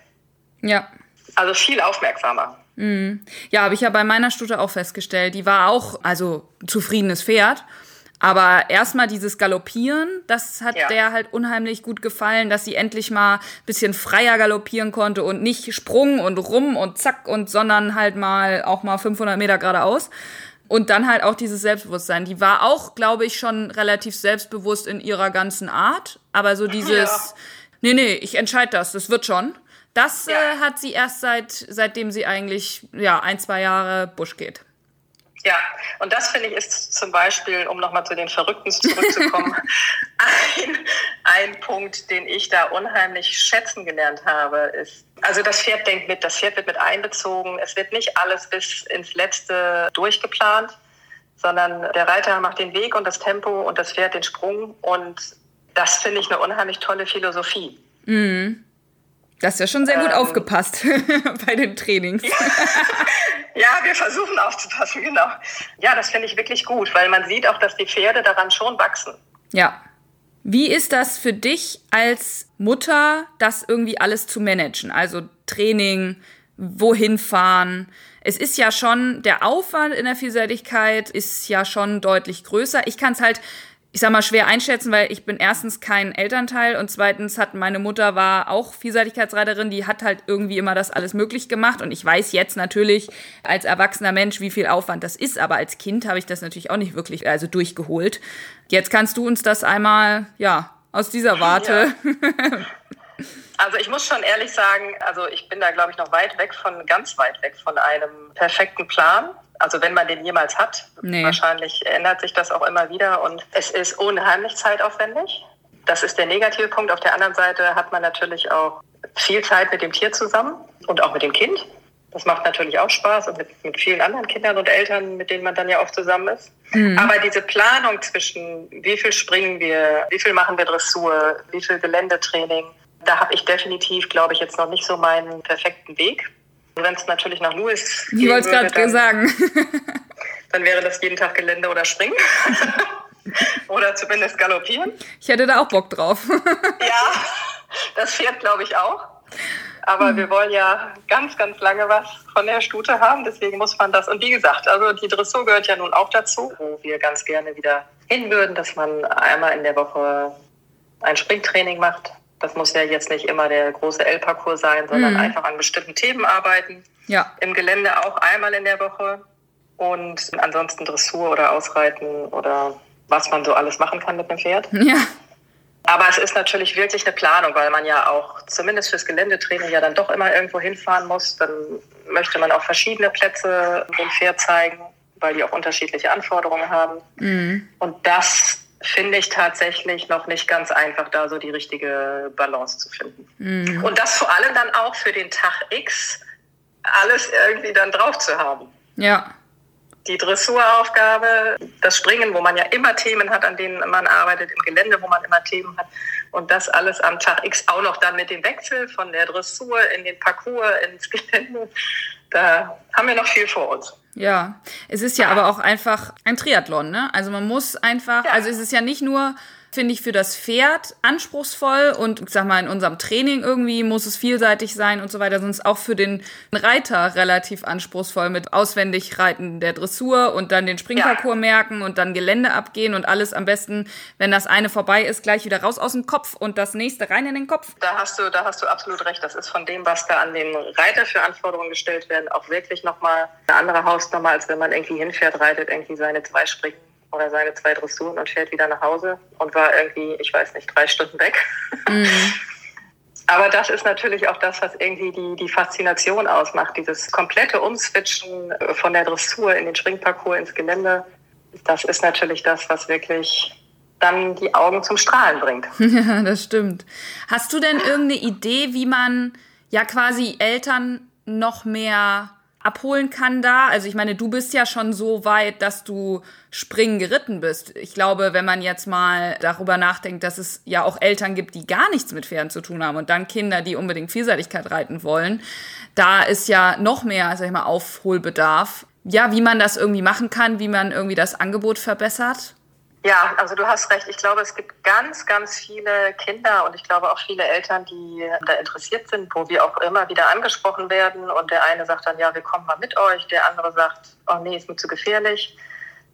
Ja.
Also viel aufmerksamer.
Mhm. Ja, habe ich ja bei meiner Stute auch festgestellt. Die war auch, also zufriedenes Pferd. Aber erstmal dieses Galoppieren, das hat ja. der halt unheimlich gut gefallen, dass sie endlich mal bisschen freier galoppieren konnte und nicht Sprung und rum und zack und sondern halt mal auch mal 500 Meter geradeaus. Und dann halt auch dieses Selbstbewusstsein. Die war auch, glaube ich, schon relativ selbstbewusst in ihrer ganzen Art. Aber so dieses, ja. nee, nee, ich entscheide das, das wird schon. Das ja. äh, hat sie erst seit, seitdem sie eigentlich ja, ein, zwei Jahre Busch geht.
Ja, und das finde ich ist zum Beispiel, um nochmal zu den Verrückten zurückzukommen, ein, ein Punkt, den ich da unheimlich schätzen gelernt habe, ist, also das Pferd denkt mit, das Pferd wird mit einbezogen, es wird nicht alles bis ins Letzte durchgeplant, sondern der Reiter macht den Weg und das Tempo und das Pferd den Sprung. Und das finde ich eine unheimlich tolle Philosophie.
Mhm. Das ist ja schon sehr gut ähm, aufgepasst bei den Trainings.
Ja. ja, wir versuchen aufzupassen, genau. Ja, das finde ich wirklich gut, weil man sieht auch, dass die Pferde daran schon wachsen.
Ja. Wie ist das für dich als Mutter, das irgendwie alles zu managen? Also Training, wohin fahren? Es ist ja schon, der Aufwand in der Vielseitigkeit ist ja schon deutlich größer. Ich kann es halt ich sag mal, schwer einschätzen, weil ich bin erstens kein Elternteil und zweitens hat meine Mutter war auch Vielseitigkeitsreiterin, die hat halt irgendwie immer das alles möglich gemacht und ich weiß jetzt natürlich als erwachsener Mensch, wie viel Aufwand das ist, aber als Kind habe ich das natürlich auch nicht wirklich also durchgeholt. Jetzt kannst du uns das einmal, ja, aus dieser Warte. Ja.
Also ich muss schon ehrlich sagen, also ich bin da glaube ich noch weit weg von, ganz weit weg von einem perfekten Plan. Also wenn man den jemals hat, nee. wahrscheinlich ändert sich das auch immer wieder und es ist unheimlich zeitaufwendig. Das ist der negative Punkt. Auf der anderen Seite hat man natürlich auch viel Zeit mit dem Tier zusammen und auch mit dem Kind. Das macht natürlich auch Spaß und mit, mit vielen anderen Kindern und Eltern, mit denen man dann ja oft zusammen ist. Mhm. Aber diese Planung zwischen wie viel springen wir, wie viel machen wir Dressur, wie viel Geländetraining, da habe ich definitiv, glaube ich, jetzt noch nicht so meinen perfekten Weg. Wenn es natürlich nach Louis
Ich wollte es gerade sagen.
dann wäre das jeden Tag Gelände oder Springen. oder zumindest Galoppieren.
Ich hätte da auch Bock drauf.
ja, das fährt, glaube ich, auch. Aber hm. wir wollen ja ganz, ganz lange was von der Stute haben. Deswegen muss man das. Und wie gesagt, also die Dressur gehört ja nun auch dazu, wo wir ganz gerne wieder hin würden, dass man einmal in der Woche ein Springtraining macht das muss ja jetzt nicht immer der große L-Parcours sein, sondern mhm. einfach an bestimmten Themen arbeiten.
Ja.
Im Gelände auch einmal in der Woche und ansonsten Dressur oder Ausreiten oder was man so alles machen kann mit dem Pferd.
Ja.
Aber es ist natürlich wirklich eine Planung, weil man ja auch zumindest fürs Geländetraining ja dann doch immer irgendwo hinfahren muss. Dann möchte man auch verschiedene Plätze dem Pferd zeigen, weil die auch unterschiedliche Anforderungen haben. Mhm. Und das finde ich tatsächlich noch nicht ganz einfach, da so die richtige Balance zu finden. Mhm. Und das vor allem dann auch für den Tag X alles irgendwie dann drauf zu haben.
Ja.
Die Dressuraufgabe, das Springen, wo man ja immer Themen hat, an denen man arbeitet, im Gelände, wo man immer Themen hat. Und das alles am Tag X auch noch dann mit dem Wechsel von der Dressur in den Parcours, ins Gelände. Da haben wir noch viel vor uns.
Ja, es ist ja aber auch einfach ein Triathlon, ne? Also man muss einfach, ja. also es ist ja nicht nur finde ich für das Pferd anspruchsvoll und ich sag mal, in unserem Training irgendwie muss es vielseitig sein und so weiter, sonst auch für den Reiter relativ anspruchsvoll mit auswendig Reiten der Dressur und dann den Springparcours ja. merken und dann Gelände abgehen und alles am besten, wenn das eine vorbei ist, gleich wieder raus aus dem Kopf und das nächste rein in den Kopf.
Da hast du, da hast du absolut recht. Das ist von dem, was da an den Reiter für Anforderungen gestellt werden, auch wirklich nochmal eine andere Hausnummer, als wenn man irgendwie hinfährt, reitet, irgendwie seine zwei Springen oder seine zwei Dressuren und fährt wieder nach Hause und war irgendwie, ich weiß nicht, drei Stunden weg. Mhm. Aber das ist natürlich auch das, was irgendwie die, die Faszination ausmacht. Dieses komplette Umswitchen äh, von der Dressur in den Springparcours ins Gelände. Das ist natürlich das, was wirklich dann die Augen zum Strahlen bringt.
Ja, das stimmt. Hast du denn irgendeine Idee, wie man ja quasi Eltern noch mehr abholen kann da. Also ich meine, du bist ja schon so weit, dass du springen geritten bist. Ich glaube, wenn man jetzt mal darüber nachdenkt, dass es ja auch Eltern gibt, die gar nichts mit Pferden zu tun haben und dann Kinder, die unbedingt Vielseitigkeit reiten wollen, da ist ja noch mehr, sag ich mal, Aufholbedarf. Ja, wie man das irgendwie machen kann, wie man irgendwie das Angebot verbessert.
Ja, also du hast recht. Ich glaube, es gibt ganz, ganz viele Kinder und ich glaube auch viele Eltern, die da interessiert sind, wo wir auch immer wieder angesprochen werden. Und der eine sagt dann, ja, wir kommen mal mit euch. Der andere sagt, oh nee, ist mir zu gefährlich.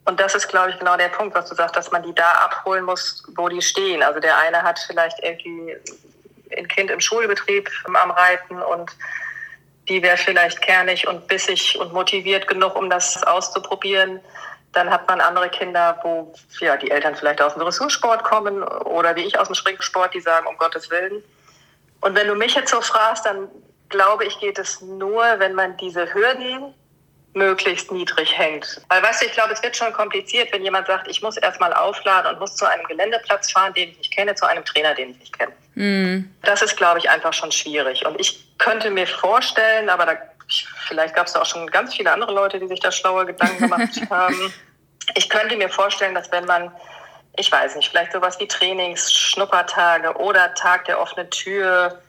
Und das ist, glaube ich, genau der Punkt, was du sagst, dass man die da abholen muss, wo die stehen. Also der eine hat vielleicht irgendwie ein Kind im Schulbetrieb am Reiten und die wäre vielleicht kernig und bissig und motiviert genug, um das auszuprobieren. Dann hat man andere Kinder, wo ja, die Eltern vielleicht aus dem Dressursport kommen oder wie ich aus dem Springsport, die sagen, um Gottes Willen. Und wenn du mich jetzt so fragst, dann glaube ich, geht es nur, wenn man diese Hürden möglichst niedrig hängt. Weil weißt du, ich glaube, es wird schon kompliziert, wenn jemand sagt, ich muss erstmal aufladen und muss zu einem Geländeplatz fahren, den ich nicht kenne, zu einem Trainer, den ich nicht kenne. Mm. Das ist, glaube ich, einfach schon schwierig. Und ich könnte mir vorstellen, aber da vielleicht gab es da auch schon ganz viele andere Leute, die sich da schlaue Gedanken gemacht haben. ich könnte mir vorstellen, dass wenn man, ich weiß nicht, vielleicht sowas wie Trainings, Schnuppertage oder Tag der offenen Tür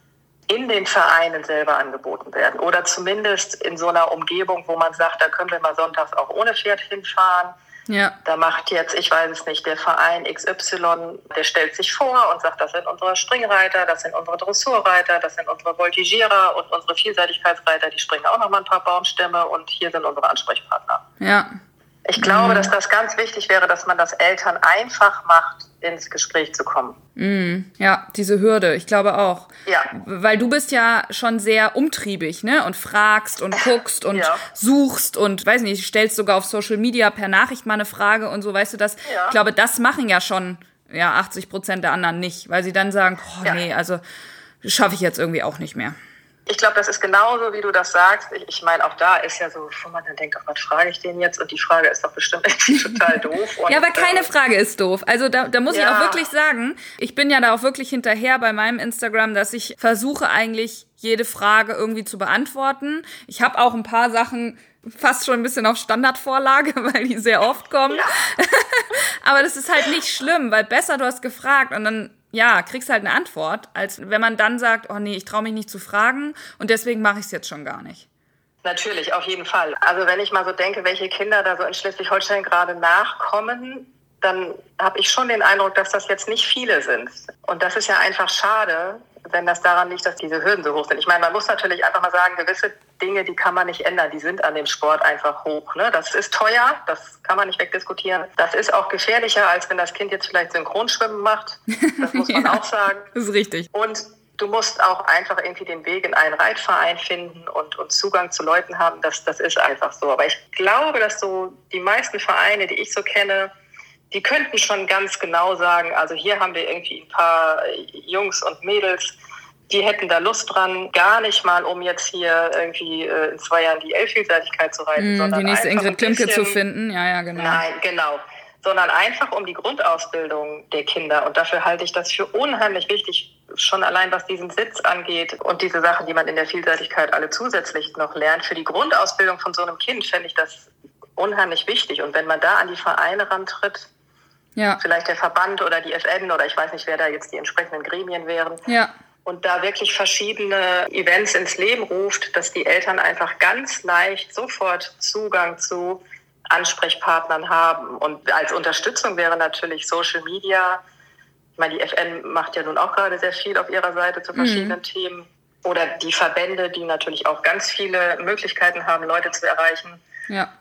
in den Vereinen selber angeboten werden oder zumindest in so einer Umgebung, wo man sagt, da können wir mal sonntags auch ohne Pferd hinfahren. Ja. Da macht jetzt, ich weiß es nicht, der Verein XY, der stellt sich vor und sagt, das sind unsere Springreiter, das sind unsere Dressurreiter, das sind unsere Voltigierer und unsere Vielseitigkeitsreiter, die springen auch noch mal ein paar Baumstämme und hier sind unsere Ansprechpartner.
Ja.
Ich glaube, mhm. dass das ganz wichtig wäre, dass man das Eltern einfach macht, ins Gespräch zu kommen.
Mhm. Ja, diese Hürde, ich glaube auch.
Ja.
Weil du bist ja schon sehr umtriebig, ne? Und fragst und guckst und ja. suchst und weiß nicht, stellst sogar auf Social Media per Nachricht mal eine Frage und so, weißt du das? Ja. Ich glaube, das machen ja schon ja 80 Prozent der anderen nicht, weil sie dann sagen, oh, ja. nee, also schaffe ich jetzt irgendwie auch nicht mehr.
Ich glaube, das ist genauso, wie du das sagst. Ich, ich meine, auch da ist ja so, wo man dann denkt, oh, was frage ich den jetzt? Und die Frage ist doch bestimmt total doof. Und,
ja, aber keine ähm, Frage ist doof. Also da, da muss ja. ich auch wirklich sagen, ich bin ja da auch wirklich hinterher bei meinem Instagram, dass ich versuche eigentlich jede Frage irgendwie zu beantworten. Ich habe auch ein paar Sachen fast schon ein bisschen auf Standardvorlage, weil die sehr oft kommen. Ja. aber das ist halt nicht schlimm, weil besser du hast gefragt und dann ja, kriegst halt eine Antwort, als wenn man dann sagt, oh nee, ich traue mich nicht zu fragen und deswegen mache ich es jetzt schon gar nicht.
Natürlich, auf jeden Fall. Also wenn ich mal so denke, welche Kinder da so in Schleswig-Holstein gerade nachkommen, dann habe ich schon den Eindruck, dass das jetzt nicht viele sind. Und das ist ja einfach schade, wenn das daran liegt, dass diese Hürden so hoch sind. Ich meine, man muss natürlich einfach mal sagen, gewisse Dinge, die kann man nicht ändern, die sind an dem Sport einfach hoch. Ne? Das ist teuer, das kann man nicht wegdiskutieren. Das ist auch gefährlicher, als wenn das Kind jetzt vielleicht Synchronschwimmen macht. Das muss man ja, auch sagen.
Das ist richtig.
Und du musst auch einfach irgendwie den Weg in einen Reitverein finden und, und Zugang zu Leuten haben. Das, das ist einfach so. Aber ich glaube, dass so die meisten Vereine, die ich so kenne, die könnten schon ganz genau sagen, also hier haben wir irgendwie ein paar Jungs und Mädels, die hätten da Lust dran, gar nicht mal, um jetzt hier irgendwie äh, in zwei Jahren die Elfvielseitigkeit zu reiten, mm, sondern
die nächste Ingrid Klimke zu finden. Ja, ja, genau.
Nein, genau. Sondern einfach um die Grundausbildung der Kinder. Und dafür halte ich das für unheimlich wichtig, schon allein was diesen Sitz angeht und diese Sachen, die man in der Vielseitigkeit alle zusätzlich noch lernt. Für die Grundausbildung von so einem Kind fände ich das unheimlich wichtig. Und wenn man da an die Vereine rantritt, ja. Vielleicht der Verband oder die FN oder ich weiß nicht, wer da jetzt die entsprechenden Gremien wären.
Ja.
Und da wirklich verschiedene Events ins Leben ruft, dass die Eltern einfach ganz leicht sofort Zugang zu Ansprechpartnern haben. Und als Unterstützung wäre natürlich Social Media. Ich meine, die FN macht ja nun auch gerade sehr viel auf ihrer Seite zu verschiedenen mhm. Themen. Oder die Verbände, die natürlich auch ganz viele Möglichkeiten haben, Leute zu erreichen.
Ja.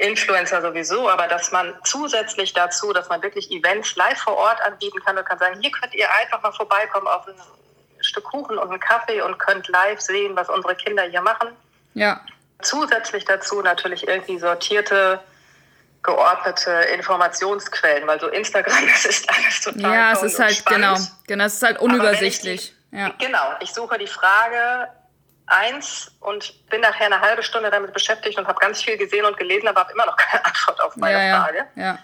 Influencer sowieso, aber dass man zusätzlich dazu, dass man wirklich Events live vor Ort anbieten kann und kann sagen, hier könnt ihr einfach mal vorbeikommen auf ein Stück Kuchen und einen Kaffee und könnt live sehen, was unsere Kinder hier machen.
Ja.
Zusätzlich dazu natürlich irgendwie sortierte, geordnete Informationsquellen, weil so Instagram, das ist alles total
Ja, es ist halt, genau, genau, es ist halt unübersichtlich.
Ich, ja. Genau, ich suche die Frage, eins und bin nachher eine halbe Stunde damit beschäftigt und habe ganz viel gesehen und gelesen, aber habe immer noch keine Antwort auf meine
ja,
Frage.
Ja.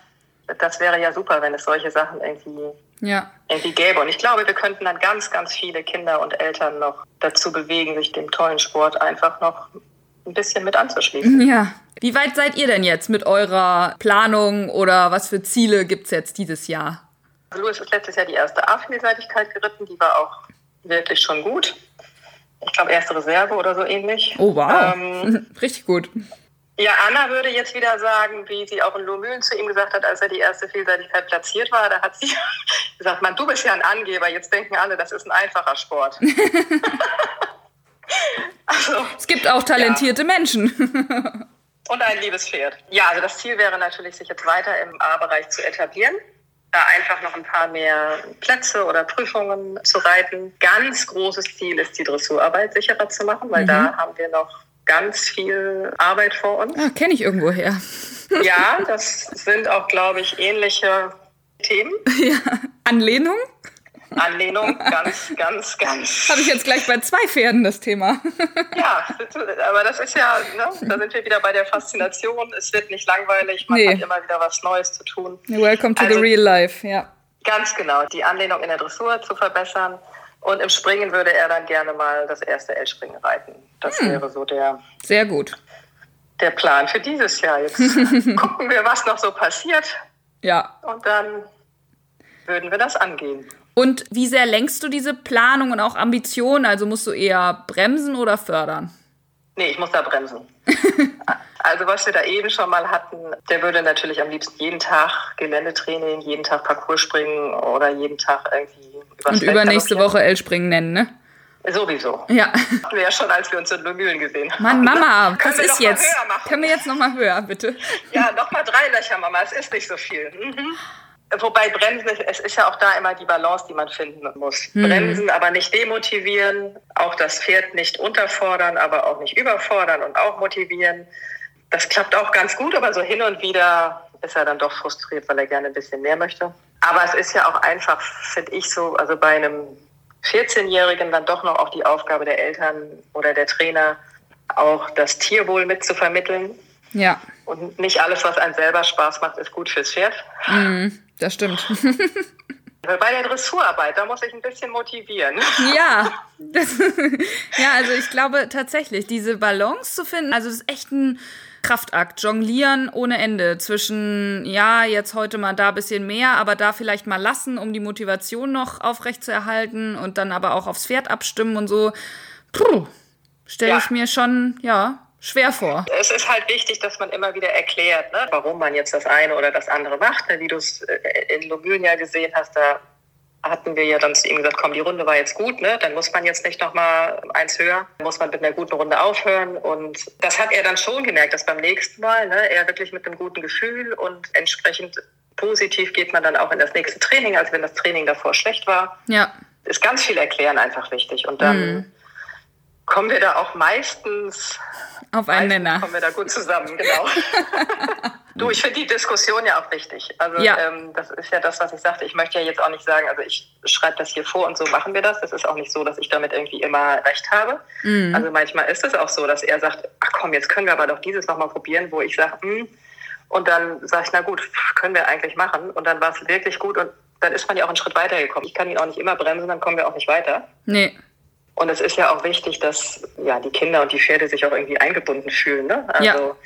Das wäre ja super, wenn es solche Sachen irgendwie,
ja.
irgendwie gäbe. Und ich glaube, wir könnten dann ganz, ganz viele Kinder und Eltern noch dazu bewegen, sich dem tollen Sport einfach noch ein bisschen mit anzuschließen.
Ja. Wie weit seid ihr denn jetzt mit eurer Planung oder was für Ziele gibt es jetzt dieses Jahr?
Louis ist letztes Jahr die erste A-Vielseitigkeit geritten, die war auch wirklich schon gut ich glaube, erste Reserve oder so ähnlich.
Oh, wow. Ähm, Richtig gut.
Ja, Anna würde jetzt wieder sagen, wie sie auch in Lohmühlen zu ihm gesagt hat, als er die erste Vielseitigkeit platziert war, da hat sie gesagt, man, du bist ja ein Angeber, jetzt denken alle, das ist ein einfacher Sport.
also, es gibt auch talentierte ja. Menschen.
Und ein liebes Pferd. Ja, also das Ziel wäre natürlich, sich jetzt weiter im A-Bereich zu etablieren da einfach noch ein paar mehr Plätze oder Prüfungen zu reiten. Ganz großes Ziel ist, die Dressurarbeit sicherer zu machen, weil mhm. da haben wir noch ganz viel Arbeit vor uns.
Ah, kenne ich irgendwo her.
ja, das sind auch, glaube ich, ähnliche Themen.
Ja. Anlehnung?
Anlehnung, ganz, ganz, ganz.
Habe ich jetzt gleich bei zwei Pferden das Thema.
ja, aber das ist ja, ne, da sind wir wieder bei der Faszination. Es wird nicht langweilig, man nee. hat immer wieder was Neues zu tun.
Welcome to also, the real life, ja.
Ganz genau, die Anlehnung in der Dressur zu verbessern. Und im Springen würde er dann gerne mal das erste L-Springen reiten. Das hm. wäre so der.
Sehr gut.
der Plan für dieses Jahr. Jetzt gucken wir, was noch so passiert.
Ja.
Und dann würden wir das angehen.
Und wie sehr lenkst du diese Planung und auch Ambitionen? Also musst du eher bremsen oder fördern?
Nee, ich muss da bremsen. also was wir da eben schon mal hatten, der würde natürlich am liebsten jeden Tag Geländetraining, jeden Tag Parcours springen oder jeden Tag irgendwie
übers Und übernächste Woche L-Springen nennen, ne?
Sowieso.
Ja.
Hatten wir ja schon, als wir uns in Lumülen gesehen haben.
Mann, Mama, was ist jetzt? Können wir jetzt nochmal höher, bitte?
Ja, nochmal drei Löcher, Mama. Es ist nicht so viel. Mhm. Wobei Bremsen, es ist ja auch da immer die Balance, die man finden muss. Mhm. Bremsen, aber nicht demotivieren, auch das Pferd nicht unterfordern, aber auch nicht überfordern und auch motivieren. Das klappt auch ganz gut, aber so hin und wieder ist er dann doch frustriert, weil er gerne ein bisschen mehr möchte. Aber es ist ja auch einfach, finde ich so, also bei einem 14-Jährigen dann doch noch auch die Aufgabe der Eltern oder der Trainer, auch das Tierwohl mitzuvermitteln.
Ja.
Und nicht alles, was einem selber Spaß macht, ist gut fürs Pferd.
Mm, das stimmt.
Bei der Dressurarbeit, da muss ich ein bisschen motivieren.
Ja, das, ja, also ich glaube tatsächlich, diese Balance zu finden, also das ist echt ein Kraftakt, jonglieren ohne Ende zwischen, ja, jetzt heute mal da ein bisschen mehr, aber da vielleicht mal lassen, um die Motivation noch aufrechtzuerhalten und dann aber auch aufs Pferd abstimmen und so. Puh, stelle ja. ich mir schon, ja, schwer vor.
Es ist halt wichtig, dass man immer wieder erklärt, ne, warum man jetzt das eine oder das andere macht. Ne, wie du es äh, in Lomülen ja gesehen hast, da hatten wir ja dann zu ihm gesagt, komm, die Runde war jetzt gut, ne? dann muss man jetzt nicht noch mal eins höher, muss man mit einer guten Runde aufhören. Und das hat er dann schon gemerkt, dass beim nächsten Mal ne, er wirklich mit einem guten Gefühl und entsprechend positiv geht man dann auch in das nächste Training, als wenn das Training davor schlecht war.
Ja.
Ist ganz viel erklären einfach wichtig. Und dann mhm. kommen wir da auch meistens
auf einen Nenner.
Kommen wir da gut zusammen, genau. du, ich finde die Diskussion ja auch wichtig. Also ja. ähm, das ist ja das, was ich sagte. Ich möchte ja jetzt auch nicht sagen, also ich schreibe das hier vor und so machen wir das. Das ist auch nicht so, dass ich damit irgendwie immer recht habe. Mhm. Also manchmal ist es auch so, dass er sagt, ach komm, jetzt können wir aber doch dieses nochmal probieren, wo ich sage, hm. und dann sage ich, na gut, können wir eigentlich machen. Und dann war es wirklich gut und dann ist man ja auch einen Schritt weitergekommen. Ich kann ihn auch nicht immer bremsen, dann kommen wir auch nicht weiter.
Nee.
Und es ist ja auch wichtig, dass ja, die Kinder und die Pferde sich auch irgendwie eingebunden fühlen. Ne? Also, ja.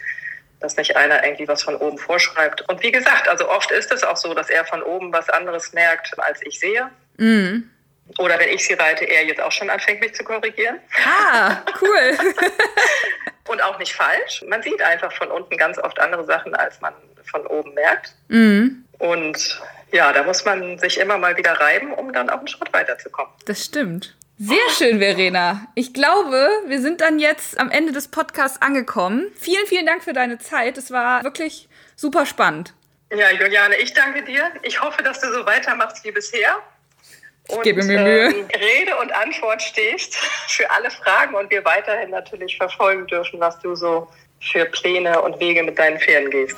dass nicht einer irgendwie was von oben vorschreibt. Und wie gesagt, also oft ist es auch so, dass er von oben was anderes merkt, als ich sehe. Mhm. Oder wenn ich sie reite, er jetzt auch schon anfängt, mich zu korrigieren.
Ah, cool.
und auch nicht falsch. Man sieht einfach von unten ganz oft andere Sachen, als man von oben merkt.
Mhm.
Und ja, da muss man sich immer mal wieder reiben, um dann auch einen Schritt weiterzukommen.
Das stimmt. Sehr schön, Verena. Ich glaube, wir sind dann jetzt am Ende des Podcasts angekommen. Vielen, vielen Dank für deine Zeit. Es war wirklich super spannend.
Ja, Juliane, ich danke dir. Ich hoffe, dass du so weitermachst wie bisher.
Und, ich gebe mir Mühe. Ähm,
Rede und Antwort stehst für alle Fragen und wir weiterhin natürlich verfolgen dürfen, was du so für Pläne und Wege mit deinen Pferden gehst.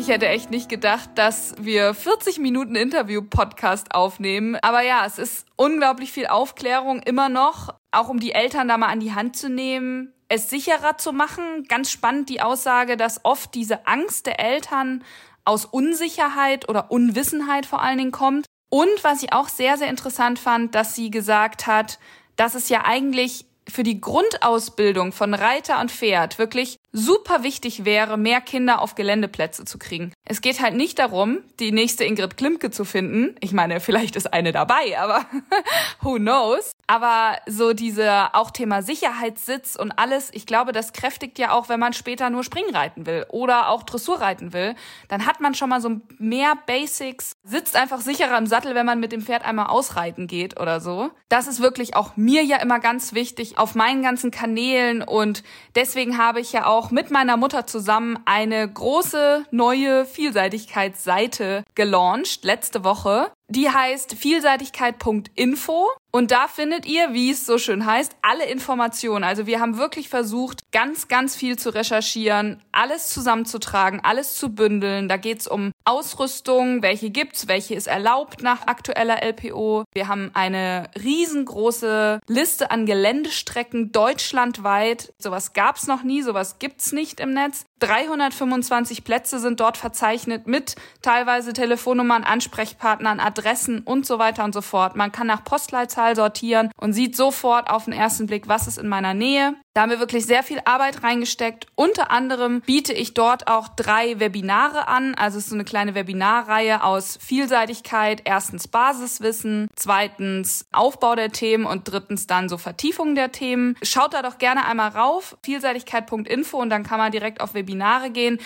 Ich hätte echt nicht gedacht, dass wir 40 Minuten Interview-Podcast aufnehmen. Aber ja, es ist unglaublich viel Aufklärung immer noch, auch um die Eltern da mal an die Hand zu nehmen, es sicherer zu machen. Ganz spannend die Aussage, dass oft diese Angst der Eltern aus Unsicherheit oder Unwissenheit vor allen Dingen kommt. Und was ich auch sehr, sehr interessant fand, dass sie gesagt hat, dass es ja eigentlich für die Grundausbildung von Reiter und Pferd wirklich super wichtig wäre, mehr Kinder auf Geländeplätze zu kriegen. Es geht halt nicht darum, die nächste Ingrid Klimke zu finden. Ich meine, vielleicht ist eine dabei, aber who knows? Aber so diese auch Thema Sicherheitssitz und alles, ich glaube, das kräftigt ja auch, wenn man später nur Springreiten will oder auch Dressur reiten will. Dann hat man schon mal so mehr Basics, sitzt einfach sicherer im Sattel, wenn man mit dem Pferd einmal ausreiten geht oder so. Das ist wirklich auch mir ja immer ganz wichtig auf meinen ganzen Kanälen und deswegen habe ich ja auch auch mit meiner Mutter zusammen eine große neue Vielseitigkeitsseite gelauncht letzte Woche. Die heißt vielseitigkeit.info Und da findet ihr, wie es so schön heißt, alle Informationen. Also wir haben wirklich versucht, ganz, ganz viel zu recherchieren, alles zusammenzutragen, alles zu bündeln. Da geht's um Ausrüstung, welche gibt's, welche ist erlaubt nach aktueller LPO. Wir haben eine riesengroße Liste an Geländestrecken deutschlandweit. Sowas gab's noch nie, sowas gibt's nicht im Netz. 325 Plätze sind dort verzeichnet mit teilweise Telefonnummern, Ansprechpartnern, Adressen und so weiter und so fort. Man kann nach Postleitzahl sortieren und sieht sofort auf den ersten Blick, was ist in meiner Nähe. Da haben wir wirklich sehr viel Arbeit reingesteckt. Unter anderem biete ich dort auch drei Webinare an. Also es ist so eine kleine Webinarreihe aus Vielseitigkeit. Erstens Basiswissen, zweitens Aufbau der Themen und drittens dann so Vertiefung der Themen. Schaut da doch gerne einmal rauf, vielseitigkeit.info und dann kann man direkt auf Webinare gehen.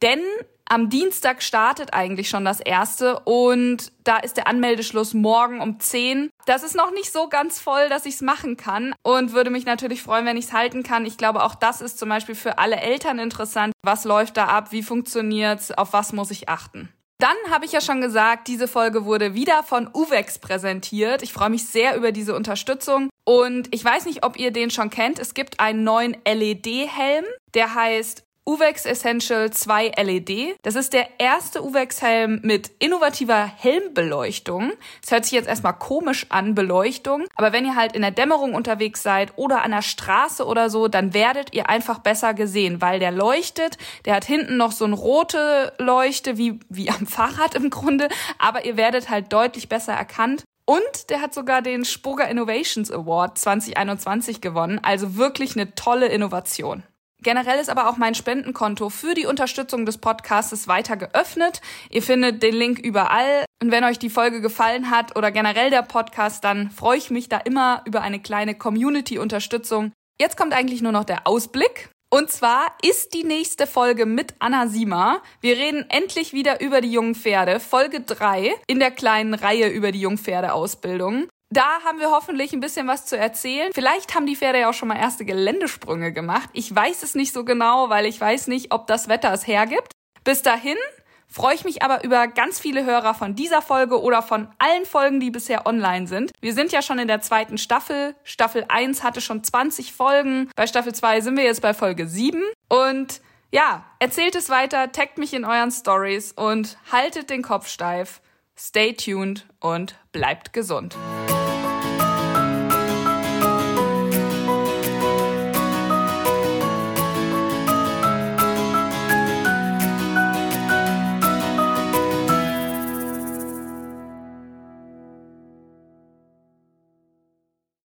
Denn am Dienstag startet eigentlich schon das erste und da ist der Anmeldeschluss morgen um 10. Das ist noch nicht so ganz voll, dass ich es machen kann und würde mich natürlich freuen, wenn ich es halten kann. Ich glaube, auch das ist zum Beispiel für alle Eltern interessant. Was läuft da ab? Wie funktioniert's? Auf was muss ich achten? Dann habe ich ja schon gesagt, diese Folge wurde wieder von Uvex präsentiert. Ich freue mich sehr über diese Unterstützung. Und ich weiß nicht, ob ihr den schon kennt. Es gibt einen neuen LED-Helm, der heißt Uvex Essential 2 LED. Das ist der erste Uvex-Helm mit innovativer Helmbeleuchtung. Das hört sich jetzt erstmal komisch an, Beleuchtung. Aber wenn ihr halt in der Dämmerung unterwegs seid oder an der Straße oder so, dann werdet ihr einfach besser gesehen, weil der leuchtet. Der hat hinten noch so eine rote Leuchte, wie, wie am Fahrrad im Grunde. Aber ihr werdet halt deutlich besser erkannt. Und der hat sogar den Spoga Innovations Award 2021 gewonnen. Also wirklich eine tolle Innovation. Generell ist aber auch mein Spendenkonto für die Unterstützung des Podcasts weiter geöffnet. Ihr findet den Link überall. Und wenn euch die Folge gefallen hat oder generell der Podcast, dann freue ich mich da immer über eine kleine Community-Unterstützung. Jetzt kommt eigentlich nur noch der Ausblick. Und zwar ist die nächste Folge mit Anna Sima. Wir reden endlich wieder über die jungen Pferde. Folge 3 in der kleinen Reihe über die Jungpferdeausbildung. Da haben wir hoffentlich ein bisschen was zu erzählen. Vielleicht haben die Pferde ja auch schon mal erste Geländesprünge gemacht. Ich weiß es nicht so genau, weil ich weiß nicht, ob das Wetter es hergibt. Bis dahin freue ich mich aber über ganz viele Hörer von dieser Folge oder von allen Folgen, die bisher online sind. Wir sind ja schon in der zweiten Staffel. Staffel 1 hatte schon 20 Folgen. Bei Staffel 2 sind wir jetzt bei Folge 7. Und ja, erzählt es weiter, taggt mich in euren Stories und haltet den Kopf steif. Stay tuned und bleibt gesund.